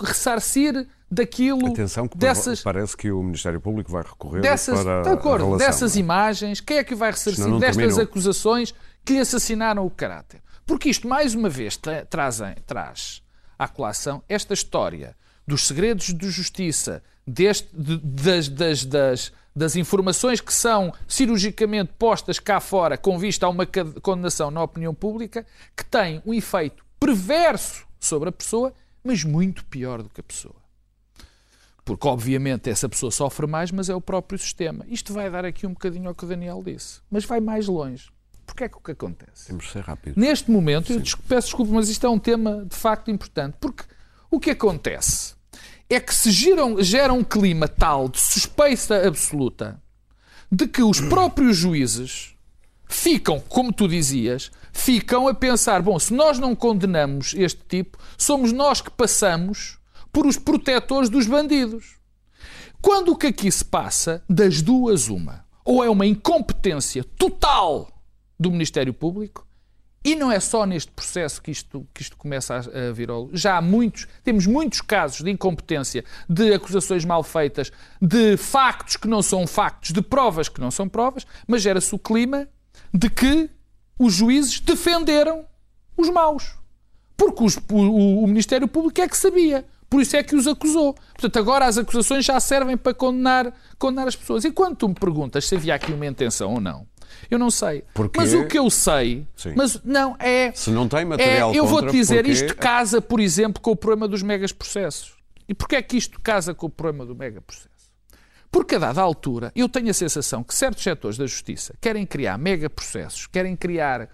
ressarcir daquilo. Atenção, que dessas, parece que o Ministério Público vai recorrer dessas, para de acordo, relação, dessas não é? imagens, quem é que vai ressarcir não destas terminou. acusações que lhe assassinaram o caráter? Porque isto, mais uma vez, tra- trazem, traz à colação esta história dos segredos de justiça, deste- de- das, das, das, das informações que são cirurgicamente postas cá fora com vista a uma condenação na opinião pública, que tem um efeito perverso sobre a pessoa, mas muito pior do que a pessoa. Porque, obviamente, essa pessoa sofre mais, mas é o próprio sistema. Isto vai dar aqui um bocadinho ao que o Daniel disse, mas vai mais longe. Porque é que o que acontece? Temos de ser rápidos. Neste momento, eu des- peço desculpa, mas isto é um tema de facto importante, porque o que acontece é que se geram, gera um clima tal de suspeita absoluta de que os próprios juízes ficam, como tu dizias, ficam a pensar: bom, se nós não condenamos este tipo, somos nós que passamos por os protetores dos bandidos. Quando o que aqui se passa, das duas, uma, ou é uma incompetência total do Ministério Público, e não é só neste processo que isto, que isto começa a, vir. Já há muitos, temos muitos casos de incompetência, de acusações mal feitas, de factos que não são factos, de provas que não são provas, mas gera-se o clima de que os juízes defenderam os maus. Porque os- o, o Ministério Público é que sabia. Por isso é que os acusou. Portanto, agora as acusações já servem para condenar, condenar as pessoas. E quando tu me perguntas se havia aqui uma intenção ou não, Eu não sei. Porquê? Mas o que eu sei, Sim. mas não é. Se não tem é material eu contra, vou-te dizer, porquê- isto casa, por exemplo, com o problema dos megas processos. E porquê é que isto casa com o problema do mega processo? Porque a dada altura eu tenho a sensação que certos setores da justiça querem criar mega processos, querem criar.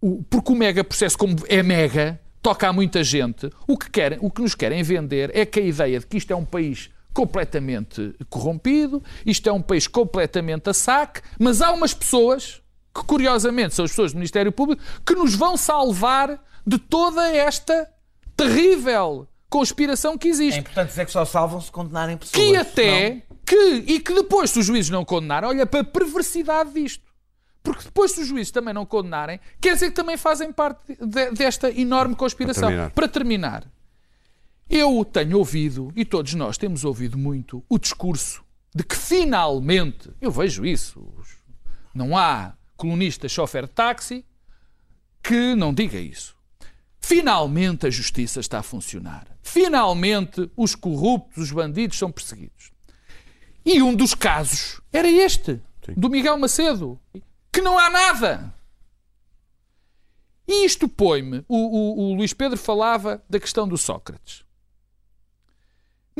O, porque o mega processo, como é mega, toca a muita gente, o que, querem, o que nos querem vender é que a ideia de que isto é um país completamente corrompido, isto é um país completamente a saque, mas há umas pessoas, que curiosamente são as pessoas do Ministério Público, que nos vão salvar de toda esta terrível conspiração que existe É importante dizer que só salvam se condenarem pessoas. que até senão- que e que depois se os juízes não condenarem, olha para a perversidade disto. Porque depois se os juízes também não condenarem, quer dizer que também fazem parte de- desta enorme conspiração. terminar. Para terminar, eu tenho ouvido, e todos nós temos ouvido muito, o discurso de que finalmente, eu vejo isso, não há colunista chofer de táxi que não diga isso. Finalmente a justiça está a funcionar. Finalmente os corruptos, os bandidos são perseguidos. E um dos casos era este, do Miguel Macedo, que não há nada. E isto põe-me. O, o- o Luís Pedro falava da questão do Sócrates.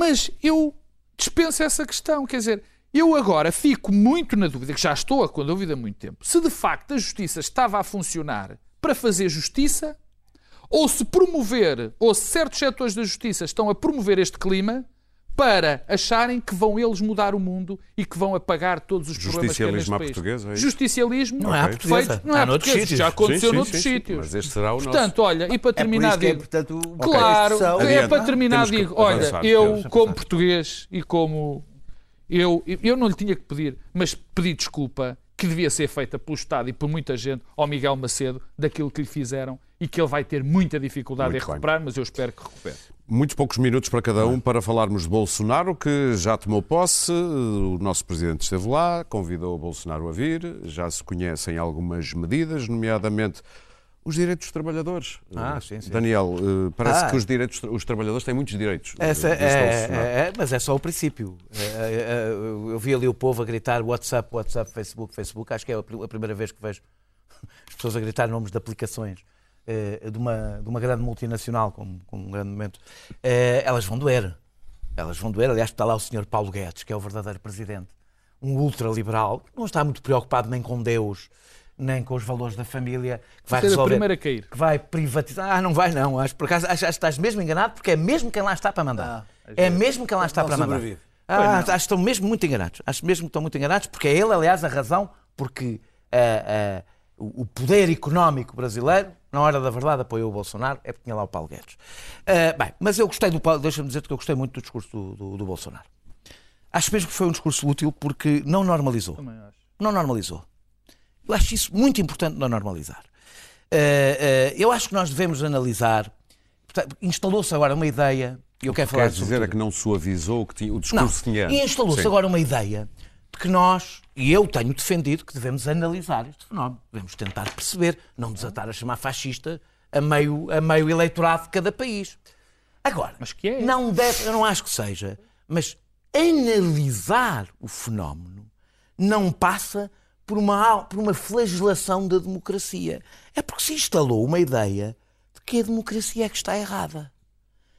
Mas eu dispenso essa questão. Quer dizer, eu agora fico muito na dúvida, que já estou com a dúvida há muito tempo, se de facto a justiça estava a funcionar para fazer justiça ou se promover, ou se certos setores da justiça estão a promover este clima para acharem que vão eles mudar o mundo e que vão apagar todos os problemas que há neste Justicialismo à país. portuguesa, é? Justicialismo Não é à Ok. portuguesa. feito, não é Há noutros portuguesa, sítios. já aconteceu Sim, sim, noutros sim, sim. sítios. Mas este será o nosso. Portanto, olha, e para É terminar, é digo, importante o- Claro, é para terminar, Temos digo, olha, avançar. eu, como português e como. Eu, eu não lhe tinha que pedir, mas pedi desculpa que devia ser feita pelo Estado e por muita gente ao Miguel Macedo daquilo que lhe fizeram e que ele vai ter muita dificuldade Muito em bem. recuperar, mas eu espero que recupere. Muitos poucos minutos para cada um para falarmos de Bolsonaro, que já tomou posse. O nosso presidente esteve lá, convidou o Bolsonaro a vir. Já se conhecem algumas medidas, nomeadamente os direitos dos trabalhadores. Ah, sim, sim. Daniel, eh, parece Ah. que os, direitos, os trabalhadores têm muitos direitos. Essa eh, é, disse Bolsonaro. é- é- mas é só o princípio. É, é, é, eu vi ali o povo a gritar WhatsApp, WhatsApp, Facebook, Facebook. Acho que é a pri- a primeira vez que vejo as pessoas a gritar nomes de aplicações de, uma, de uma grande multinacional, como, como um grande momento. Eh, elas vão doer. Elas vão doer. Aliás, está lá o senhor Paulo Guedes, que é o verdadeiro presidente. Um ultraliberal, que não está muito preocupado nem com Deus, nem com os valores da família, que vai Ser a resolver primeira a cair. que vai privatizar. Ah, não vai não. Acho, por acaso, acho, acho que estás mesmo enganado porque é mesmo quem lá está para mandar. é mesmo quem lá está Não para mandar. sobrevive. Ah, acho que estão mesmo muito enganados. Acho mesmo que estão muito enganados porque é ele, aliás, a razão porque ah, ah, o o poder económico brasileiro, na hora da verdade, apoiou o Bolsonaro, é porque tinha lá o Paulo Guedes. Ah, bem, mas eu gostei do Paulo, deixa-me dizer que eu gostei muito do discurso do, do- do Bolsonaro. Acho mesmo que foi um discurso útil porque não normalizou. Também acho. Não normalizou. Eu acho isso muito importante não normalizar. Eh, eh, eu acho que nós devemos analisar. Instalou-se agora uma ideia, e eu quero falar Quer dizer é que não suavizou o, que tinha, o não, discurso que tinha. e instalou-se agora uma ideia de que nós, e eu tenho defendido, que devemos analisar este fenómeno. Devemos tentar perceber, não desatar a chamar fascista a meio, a meio eleitorado de cada país. Agora, Mas que é? não deve, eu não acho que seja, mas analisar o fenómeno não passa por uma, por uma flagelação da democracia. É porque se instalou uma ideia de que a democracia é que está errada.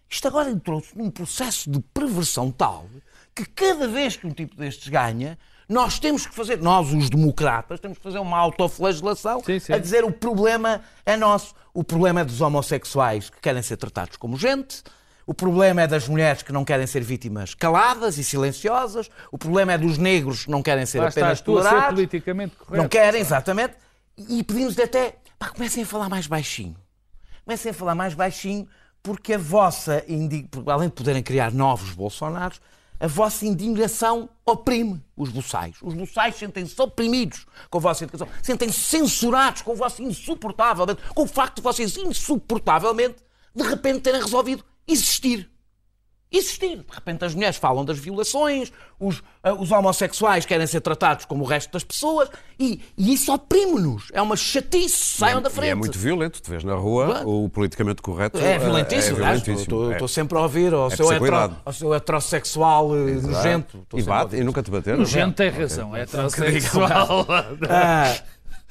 Isto agora entrou-se num processo de perversão tal que cada vez que um tipo destes ganha, nós temos que fazer, nós os democratas, temos que fazer uma autoflagelação Sim, sim. a dizer o problema é nosso. O problema é dos homossexuais que querem ser tratados como gente, o problema é das mulheres que não querem ser vítimas caladas e silenciosas, o problema é dos negros que não querem ser Lá apenas estás a ser tolerados. politicamente correto. Não querem, exatamente. E pedimos até, pá, comecem a falar mais baixinho. Comecem a falar mais baixinho, porque a vossa, além de poderem criar novos Bolsonaros, a vossa indignação oprime os buçais. Os buçais sentem-se oprimidos com a vossa educação, sentem-se censurados com o vosso insuportavelmente, com o facto de vocês insuportavelmente, de repente, terem resolvido existir existir. De repente as mulheres falam das violações, os, ah, os homossexuais querem ser tratados como o resto das pessoas e, e isso oprime-nos. É uma chatice. Saiam da E frente. é muito violento, tu vês na rua Claro. o politicamente correto. É violentíssimo, é aliás, violentíssimo. Estou É. estou sempre a ouvir ao, seu, preciso hetero, ao seu heterossexual eh, nojento. Estou E bate, e nunca te bateram? Nojento tem razão, é heterossexual. Ah,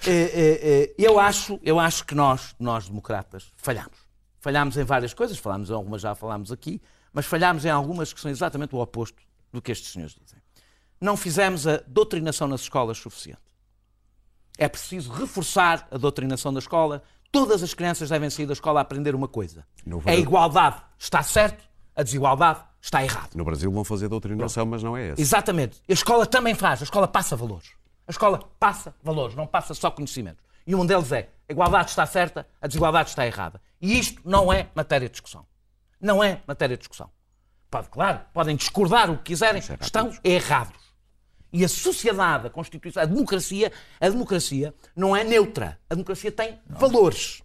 Eh, eh, eu, acho, eu acho que nós, nós democratas, falhamos. Falhamos em várias coisas, falámos em algumas, já falámos aqui, mas falhamos em algumas que são exatamente o oposto do que estes senhores dizem. Não fizemos a doutrinação nas escolas suficiente. É preciso reforçar a doutrinação da escola. Todas as crianças devem sair da escola a aprender uma coisa. No A igualdade está certo, a desigualdade está errado. No Brasil vão fazer doutrinação, mas não é essa. Exatamente. A escola também faz. A escola passa valores. A escola passa valores, não passa só conhecimentos. E um deles é a igualdade está certa, a desigualdade está errada. E isto não é matéria de discussão. Não é matéria de discussão. Pode, claro, podem discordar o que quiserem, estão errados. E a sociedade, a Constituição, a democracia, a democracia não é neutra. A democracia tem valores.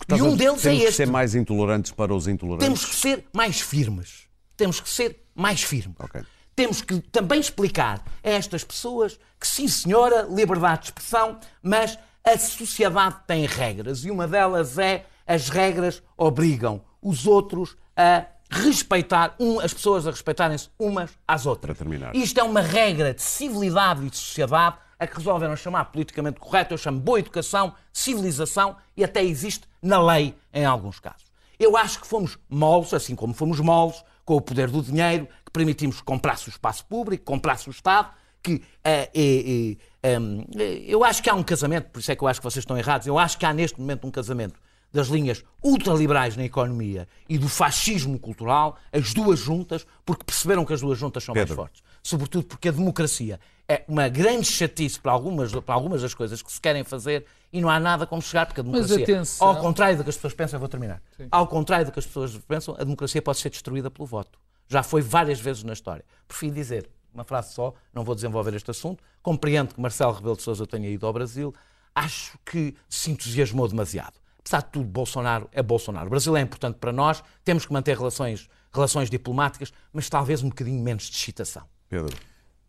Estás E um a- deles é temos que este. ser mais intolerantes para os intolerantes. Temos que ser mais firmes. Temos que ser mais firmes. Ok. Temos que também explicar a estas pessoas que, sim, senhora, liberdade de expressão, mas a sociedade tem regras e uma delas é as regras obrigam os outros a respeitar, um, as pessoas a respeitarem-se umas às outras. Para terminar. Isto é uma regra de civilidade e de sociedade a que resolveram chamar politicamente correto. Eu chamo boa educação, civilização e até existe na lei em alguns casos. Eu acho que fomos moles, assim como fomos moles com o poder do dinheiro, que permitimos que comprasse o espaço público, comprasse o Estado, que eh, hum, eh, eu acho que há um casamento, por isso é que eu acho que vocês estão errados, eu acho que há neste momento um casamento das linhas ultraliberais na economia e do fascismo cultural, as duas juntas, porque perceberam que as duas juntas são Pedro. mais fortes. Sobretudo porque a democracia é uma grande chatice para algumas, para algumas das coisas que se querem fazer e não há nada como chegar, porque a Mas democracia, atenção. ao contrário do que as pessoas pensam, eu vou terminar, ao contrário do que as pessoas pensam, a democracia pode ser destruída pelo voto. Já foi várias vezes na história. Prefiro dizer, uma frase só, não vou desenvolver este assunto, compreendo que Marcelo Rebelo de Sousa tenha ido ao Brasil, acho que se entusiasmou demasiado. De tudo, Bolsonaro é Bolsonaro. O Brasil é importante para nós, temos que manter relações, relações diplomáticas, mas talvez um bocadinho menos de excitação. Pedro,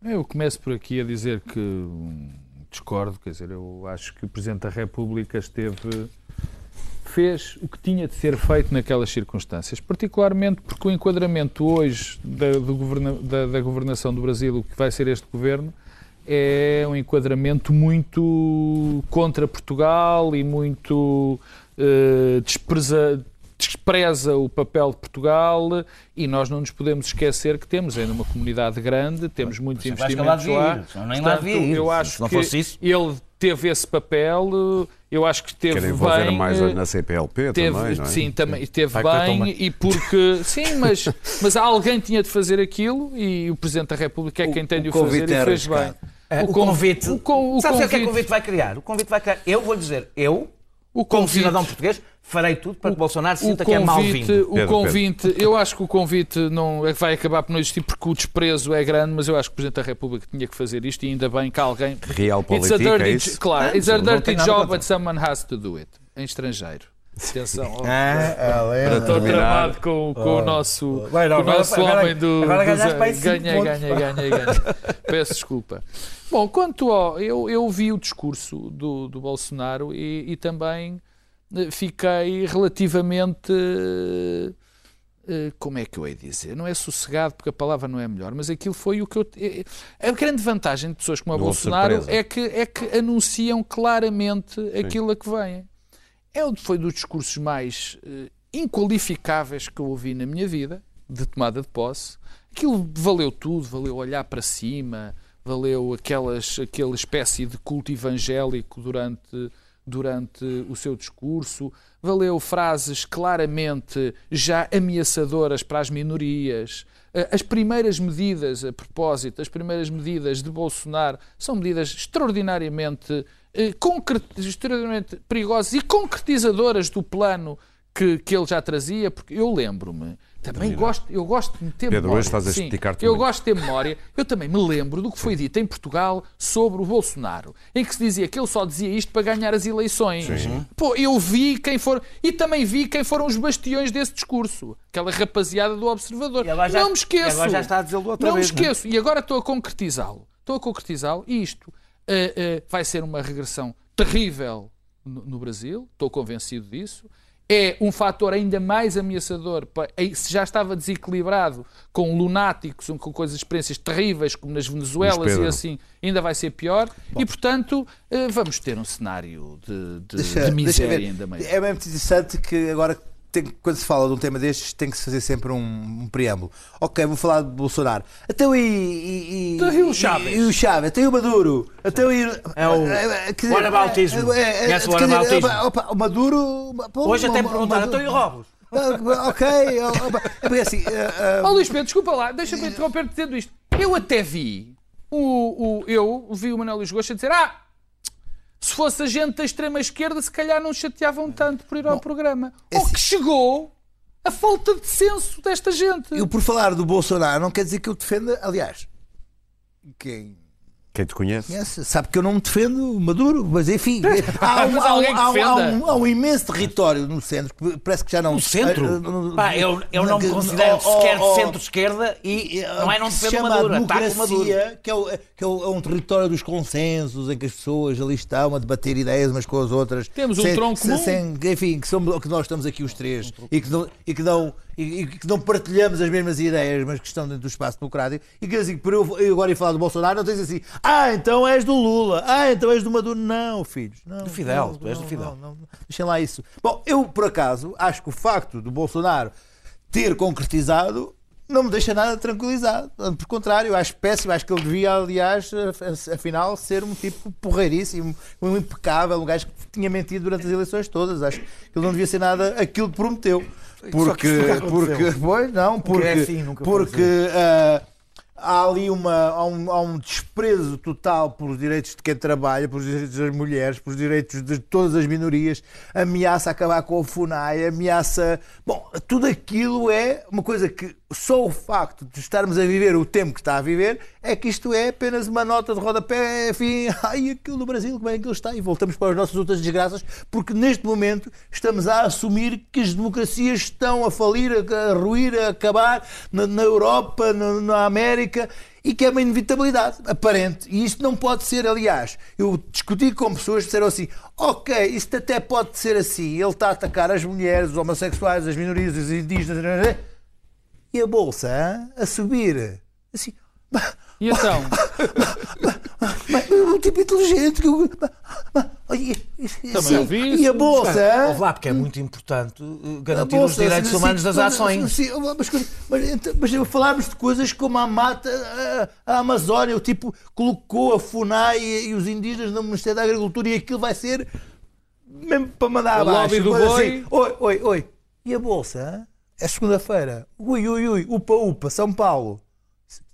Eu começo por aqui a dizer que hum, discordo, quer dizer, eu acho que o Presidente da República esteve fez o que tinha de ser feito naquelas circunstâncias, particularmente porque o enquadramento hoje da, do governa- da- da governação do Brasil, o que vai ser este governo, é um enquadramento muito contra Portugal e muito eh, despreza, despreza o papel de Portugal e nós não nos podemos esquecer que temos ainda uma comunidade grande, temos muitos investimentos lá lá. ir, eu acho não que isso- ele teve esse papel, eu acho que teve querem envolver bem. mais na CPLP Teve, também, não é? Sim, também teve bem e porque sim, mas, mas alguém tinha de fazer aquilo e o Presidente da República é quem tem de o, fazer convite e fez bem. O, con- convite. o con- o Sabe o que é que o convite- convite vai criar? O convite vai criar. Eu vou lhe dizer, eu, O como convite- cidadão português, farei tudo para que Bolsonaro O sinta que é mal convite, vindo. o Pedro, convite, eu acho que o convite não é vai acabar por não existir porque o desprezo é grande, mas eu acho que o Presidente da República tinha que fazer isto e ainda bem que alguém. Realpolitik, It's a dirty, é isso? Claro, it's a dirty job, but someone has to do it. Em estrangeiro. Atenção. ó. Ah, Estou terminar. tramado com, com o nosso, Vai, não, com o agora- nosso agora- homem do. agora ganhaste para pontos. ganhei, ganhei, ganhei. Peço desculpa. Bom, quanto ao. Eu, eu vi o discurso do, do Bolsonaro e, e também eh, fiquei relativamente. eh, eh, Como é que eu hei de dizer? Não é sossegado, porque a palavra não é melhor, mas aquilo foi o que eu. A grande vantagem de pessoas como o Bolsonaro surpresa. é que, é que anunciam claramente aquilo a que vem. É, o- foi dos discursos mais eh, inqualificáveis que eu ouvi na minha vida, de tomada de posse. Aquilo valeu tudo, valeu olhar para cima, valeu aquelas, aquela espécie de culto evangélico durante, durante o seu discurso, valeu frases claramente já ameaçadoras para as minorias. Eh, As primeiras medidas, a propósito, as primeiras medidas de Bolsonaro são medidas extraordinariamente, eh, extraordinariamente perigosas e concretizadoras do plano que, que ele já trazia, porque eu lembro-me, também gosto, eu gosto de ter Pedro, memória. hoje estás a Sim, Eu muito. gosto de ter memória. Eu também me lembro do que foi dito em Portugal sobre o Bolsonaro, em que se dizia que ele só dizia isto para ganhar as eleições. Pô, eu vi quem foram e também vi quem foram os bastiões desse discurso. Aquela rapaziada do Observador. E já- não me esqueço. agora já está a dizê-lo outra não vez, me não é? esqueço. E agora estou a concretizá-lo. Estou a concretizá-lo e isto eh, eh, vai ser uma regressão terrível no, no Brasil. Estou convencido disso. é um fator ainda mais ameaçador, pa- e se já estava desequilibrado com lunáticos, com coisas, experiências terríveis, como nas Venezuelas e assim, ainda vai ser pior, e portanto eh, vamos ter um cenário de, de- Deixa- de miséria ainda maior. É mesmo interessante que agora, tem- quando se fala de um tema destes, tem que se fazer sempre um, um preâmbulo. Ok, vou falar de Bolsonaro. Até o, e, e, Então, e o Chaves? E, o Chaves, até o Maduro. Até o, É o quer dizer, whataboutismo. é- é- Conhece o opa, O Maduro. pô, Hoje até me o- o perguntaram, então e Robos? Ok, opa, é porque assim. ah, ah, Ó Luís Pedro, desculpa lá, deixa-me interromper dizendo isto. Eu até vi o, o- eu vi o Manuel Luís Gosta dizer: Ah, se fosse a gente da extrema-esquerda, se calhar não chateavam tanto por ir ao programa. Ou que chegou a falta de senso desta gente. eu, por falar do Bolsonaro, não quer dizer que eu defenda. Aliás, quem Quem te conhece? conhece sabe que eu não defendo o Maduro, mas enfim. Há um, Mas há um- há um- há um- há um imenso território no centro que parece que já não. No centro? Ah, Pá, eu, eu não me considero oh, oh, sequer oh, centro-esquerda e não é não que se defendo Maduro, ataco Maduro. que, é, o- que é o- é um território dos consensos em que as pessoas ali estão a debater ideias umas com as outras. Temos um sem- tronco sem- comum. sem- enfim, que, somos, que nós estamos aqui os três e que não, e que não, e, que não partilhamos as mesmas ideias, mas que estão dentro do espaço democrático. E que assim, por eu, eu agora ir falar do Bolsonaro, não tens assim, ah, então és do Lula, ah, então és do Maduro. Não, filhos. Não, Do Fidel, não, tu és do Fidel. não, não. Deixem lá isso. Bom, eu, por acaso, acho que o facto do Bolsonaro ter concretizado não me deixa nada tranquilizado. Por contrário, acho péssimo. Acho que ele devia, aliás, af- afinal, ser um tipo porreiríssimo, um impecável, um gajo que tinha mentido durante as eleições todas. Acho que ele não devia ser nada aquilo que prometeu. Porque, porque, pois, não, porque, é assim, porque ah, há ali uma, há um, há um desprezo total pelos direitos de quem trabalha, pelos direitos das mulheres, pelos direitos de todas as minorias, ameaça acabar com a FUNAI, ameaça. Bom, tudo aquilo é uma coisa que só o facto de estarmos a viver o tempo que está a viver é que isto é apenas uma nota de rodapé, enfim, ai, aquilo do Brasil, como é que ele está? E voltamos para as nossas outras desgraças, porque neste momento estamos a assumir que as democracias estão a falir, a, ruir, a acabar na, na Europa, na, na América, e que é uma inevitabilidade aparente. E isto não pode ser, aliás, eu discuti com pessoas que disseram assim: ok, isto até pode ser assim, ele está a atacar as mulheres, os homossexuais, as minorias, os indígenas, e a bolsa a subir. Assim, E então? mas, um tipo inteligente. que eu- Olha, assim, ouvi E a isso. bolsa? Ouve lá, porque é muito importante uh, A garantir os direitos assim, humanos das assim, ações. mas, mas, então, mas falámos de coisas como a mata, a, a Amazónia, o tipo colocou a FUNAI e, e os indígenas no Ministério da Agricultura e aquilo vai ser mesmo para mandar O abaixo. lobby do boi. assim, oi, oi, oi. E a bolsa? É segunda-feira. Ui, ui, ui. Upa, upa. São Paulo.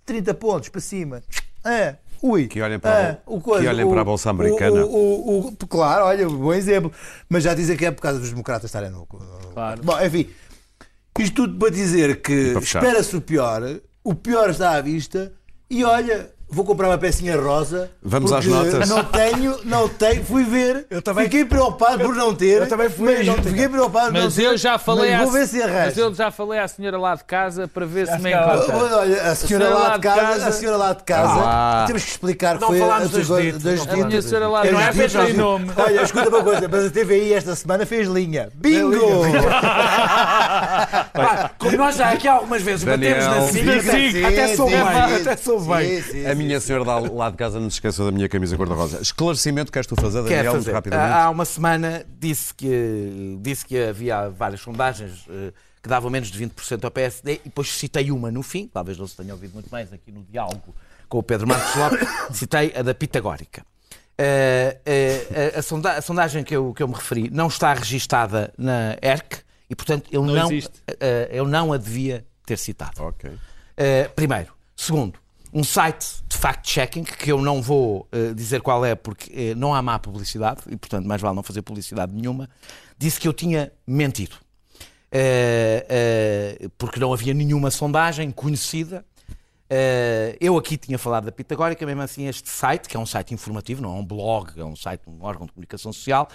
30 pontos para cima. É. Ui. Que olhem para a É, bol- que olhem para a Bolsa Americana. o- o- o- claro, olha, bom exemplo. Mas já dizem que é por causa dos democratas estarem no. no- Claro. Bom, enfim. Isto tudo para dizer que espera-se o pior, o pior está à vista e olha. Vou comprar uma pecinha rosa. Vamos às notas. Não tenho, não tenho. Fui ver. Eu também- Fiquei preocupado por não ter. eu também fui, mas não. Fiquei preocupado por não Mas ter. eu já falei mas à vou ver se Mas arranjo. eu já falei à senhora lá de casa para ver se me encontra. Olha, a senhora lá de casa, a senhora lá de casa, Ah. temos que explicar que Não foi falámos as das ditas, das não A minha senhora lá de As não é casa tem nome. Olha, escuta uma coisa, mas a TVI esta semana fez linha. Bingo! Pá, como nós já aqui algumas vezes Daniel. batemos na SIC, até sou bem, até sou bem. Minha senhora lá, lá de casa não se esqueça da minha camisa cor-de-rosa. Esclarecimento queres tu fazer, Quer Daniel, muito fazer. rapidamente? Há uma semana disse que, disse que havia várias sondagens eh, que davam menos de 20% ao PSD e depois citei uma no fim, talvez não se tenha ouvido muito mais aqui no diálogo com o Pedro Marcos Lopes, citei a da Pitagórica. Eh, eh, a, a sonda- a sondagem que eu, que eu me referi não está registada na ERC e, portanto, eu Não não, eh, eu não a devia ter citado. Ok. Uh, primeiro. Segundo, um site de fact-checking, que eu não vou uh, dizer qual é, porque uh, não há má publicidade, e portanto mais vale não fazer publicidade nenhuma, disse que eu tinha mentido. Uh, porque não havia nenhuma sondagem conhecida. Eu aqui tinha falado da Pitagórica, mesmo assim este site, que é um site informativo, não é um blog, é um site, um órgão de comunicação social,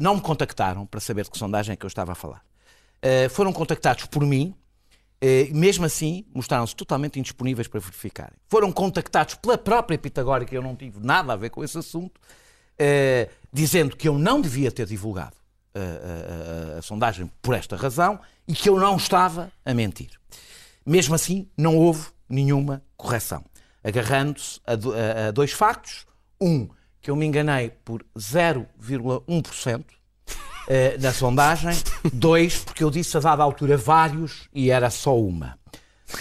não me contactaram para saber de que sondagem é que eu estava a falar. Foram contactados por mim, eh, mesmo assim, mostraram-se totalmente indisponíveis para verificarem. Foram contactados pela própria Pitagórica, eu não tive nada a ver com esse assunto, eh, dizendo que eu não devia ter divulgado a, a- a- a sondagem por esta razão e que eu não estava a mentir. Mesmo assim, não houve nenhuma correção. Agarrando-se a, do- a- a dois factos. Um, que eu me enganei por 0,1% eh, na sondagem. Dois, porque eu disse a dada altura vários e era só uma.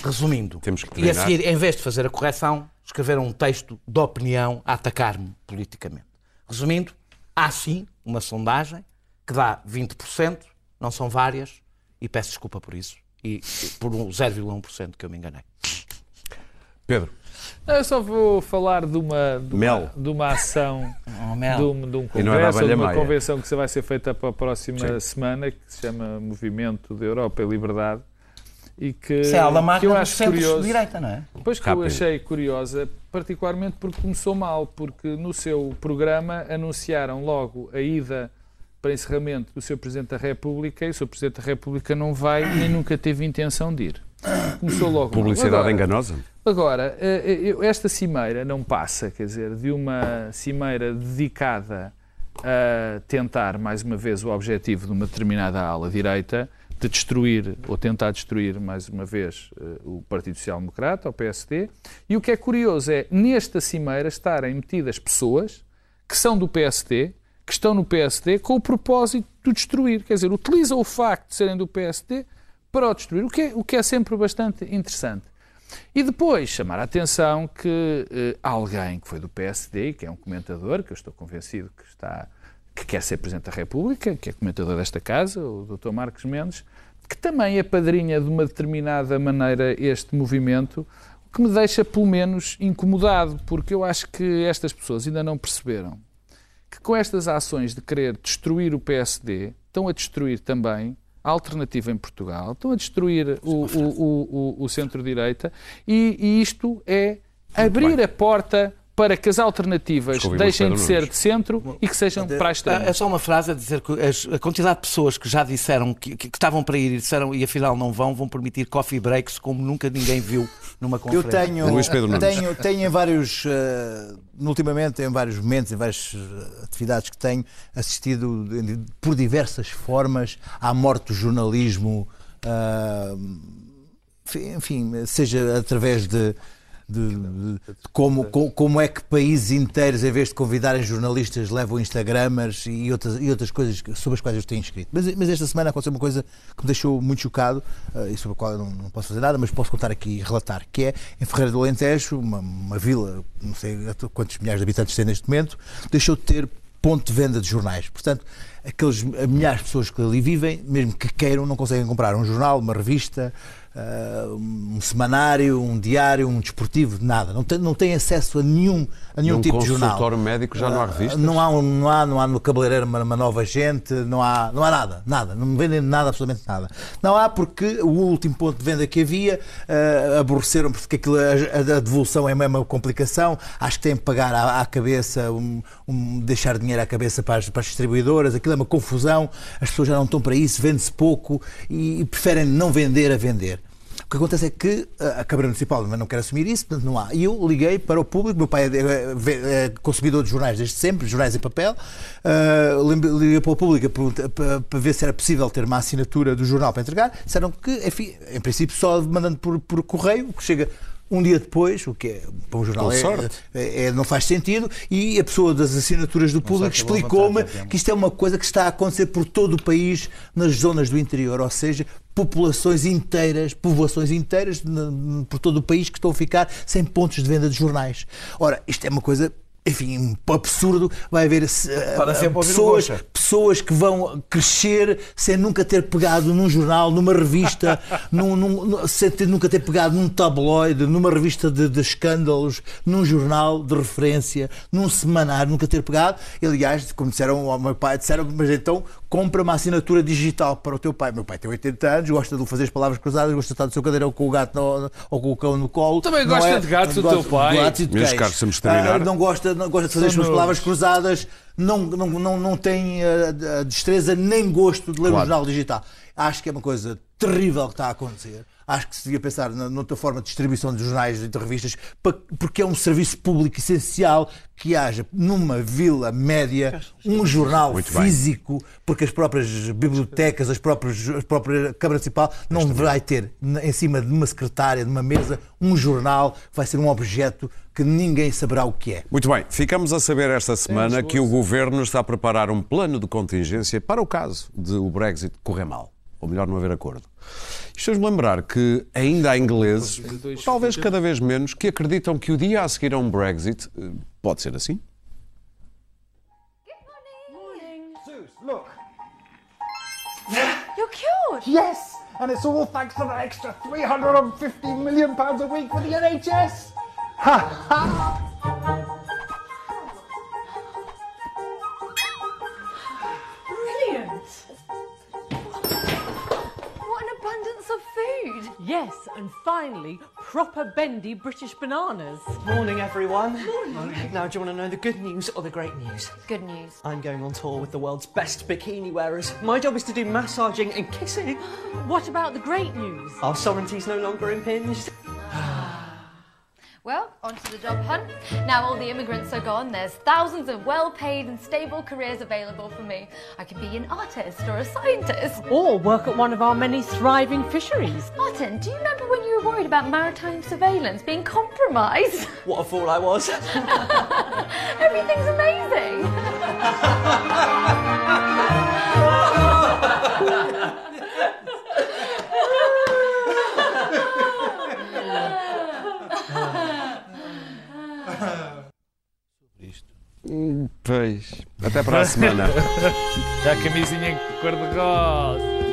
Resumindo, Temos que e a seguir, em vez de fazer a correção, escreveram um texto de opinião a atacar-me politicamente. Resumindo, há sim uma sondagem que dá 20%, não são várias, e peço desculpa por isso, e por um 0,1% que eu me enganei. Pedro, Eu só vou falar de uma, de uma, Mel. de uma ação, Oh, Mel. de um, de um é congresso, ou de uma maia. convenção que se vai ser feita para a próxima Sim. semana, que se chama Movimento da Europa e Liberdade. E que, Isso é a que eu acho de curioso. direita, não é? Pois que eu Rápido. achei curiosa, particularmente porque começou mal, porque no seu programa anunciaram logo a ida para encerramento do seu Presidente da República e o seu Presidente da República não vai nem nunca teve intenção de ir. Começou logo mal. publicidade Agora, enganosa? Agora, eh, eu- esta cimeira não passa, quer dizer, de uma cimeira dedicada a tentar, mais uma vez, o objetivo de uma determinada ala direita, de destruir ou tentar destruir, mais uma vez, eh, o Partido Social Democrata, o PSD. E o que é curioso é, nesta cimeira, estarem metidas pessoas que são do PSD, que estão no PSD, com o propósito de destruir. Quer dizer, utilizam o facto de serem do PSD para o destruir, o que é, o que é sempre bastante interessante. E depois chamar a atenção que eh, alguém que foi do PSD, que é um comentador, que eu estou convencido que está que quer ser Presidente da República, que é comentador desta casa, o Dr. Marcos Mendes, que também é padrinha de uma determinada maneira este movimento, o que me deixa pelo menos incomodado, porque eu acho que estas pessoas ainda não perceberam que com estas ações de querer destruir o PSD, estão a destruir também alternativa em Portugal, estão a destruir o, o- o- o- centro-direita e, e isto é abrir a porta para que as alternativas Desculpe, deixem de ser de centro e que sejam para a extrema. É só uma frase a dizer que a quantidade de pessoas que já disseram que, que- que estavam para ir e disseram e afinal não vão, vão permitir coffee breaks como nunca ninguém viu numa Eu conferência. tenho, Luís Pedro Nunes. tenho, tenho em vários, eh, ultimamente, em vários momentos, em várias eh, atividades que tenho assistido por diversas formas à morte do jornalismo, ah, enfim, seja através de. De- de- de como, co- como é que países inteiros, em vez de convidarem jornalistas, levam Instagramers e outras, e outras coisas sobre as quais eu tenho escrito. Mas, mas esta semana aconteceu uma coisa que me deixou muito chocado ah, e sobre a qual eu não, não posso fazer nada, mas posso contar aqui e relatar, que é em Ferreira do Alentejo, uma, uma vila, não sei quantos milhares de habitantes tem neste momento, deixou de ter ponto de venda de jornais. Portanto, aqueles milhares de pessoas que ali vivem, mesmo que queiram, não conseguem comprar um jornal, uma revista, ah, um semanário, um diário, um desportivo, nada. Não tem, não tem acesso a nenhum, a nenhum Num tipo de jornal. consultório médico já não há revistas? Não há, um- não há, não há no cabeleireiro uma, uma nova gente, não há, não há nada, nada, não vendem nada, absolutamente nada. Não há porque o último ponto de venda que havia ah, aborreceram porque aquilo, a, a devolução é mesmo uma complicação, acho que têm que pagar à, à cabeça, um, um- deixar dinheiro à cabeça para as, para as distribuidoras, aquilo é uma confusão, as pessoas já não estão para isso, vende-se pouco e, e preferem não vender a vender. O que acontece é que a Câmara Municipal não quer assumir isso, portanto não há. E eu liguei para o público, meu pai é, é, é consumidor de jornais desde sempre, jornais em papel, ah, liguei para o público para, ver se era possível ter uma assinatura do jornal para entregar. Disseram que, enfim, em princípio, só mandando por, por correio, que chega um dia depois, o que é para um jornal é, sorte. é- é- não faz sentido, e a pessoa das assinaturas do público explicou-me que isto é uma coisa que está a acontecer por todo o país, nas zonas do interior, ou seja, populações inteiras, povoações inteiras por todo o país que estão a ficar sem pontos de venda de jornais. Ora, isto é uma coisa. Enfim, um absurdo. Vai haver o pessoas, pessoas que vão crescer sem nunca ter pegado num jornal, numa revista, num- num- sem ter- nunca ter pegado num tabloide, numa revista de, de escândalos, num jornal de referência, num semanário, nunca ter pegado. E, aliás, como disseram ao meu pai, disseram, mas então compra uma assinatura digital para o teu pai. Meu pai tem 80 anos, gosta de fazer as palavras cruzadas, gosta de estar no seu cadeirão com o gato no- ou com o cão no colo. Também gosta de gatos, o teu pai. gatos e de Meus cães. caros, de terminar. Ah, não gosta, não gosta de fazer as São suas palavras cruzadas, não, não, não, não tem ah, a destreza nem gosto de ler Claro. um jornal digital. Acho que é uma coisa terrível que está a acontecer. Acho que se devia pensar na, noutra forma de distribuição de jornais e de revistas, porque é um serviço público essencial que haja numa vila média um jornal Muito bem. físico, porque as próprias bibliotecas, as próprias, a própria Câmara Municipal não vai ter em cima de uma secretária, de uma mesa, um jornal, vai ser um objeto que ninguém saberá o que é. Muito bem, ficamos a saber esta semana que o governo está a preparar um plano de contingência para o caso de o Brexit correr mal, ou melhor, não haver acordo. Isto fez-me lembrar que ainda há ingleses, talvez cada vez menos, que acreditam que o dia a seguir a um Brexit eh, pode ser assim. Look. You're cured. Yes, and it's all thanks to that extra 350 million pounds a week for the NHS. Ha ha! And finally, proper bendy British bananas. Morning, everyone. Morning. Now, do you want to know the good news or the great news? Good news. I'm going on tour with the world's best bikini wearers. My job is to do massaging and kissing. What about the great news? Our sovereignty's no longer impinged. Well, on to the job hunt. Now all the immigrants are gone, there's thousands of well paid and stable careers available for me. I could be an artist or a scientist. Or work at one of our many thriving fisheries. Martin, do you remember when you were worried about maritime surveillance being compromised? What a fool I was. Everything's amazing. Pois. Até para a semana. A camisinha cor-de-rosa.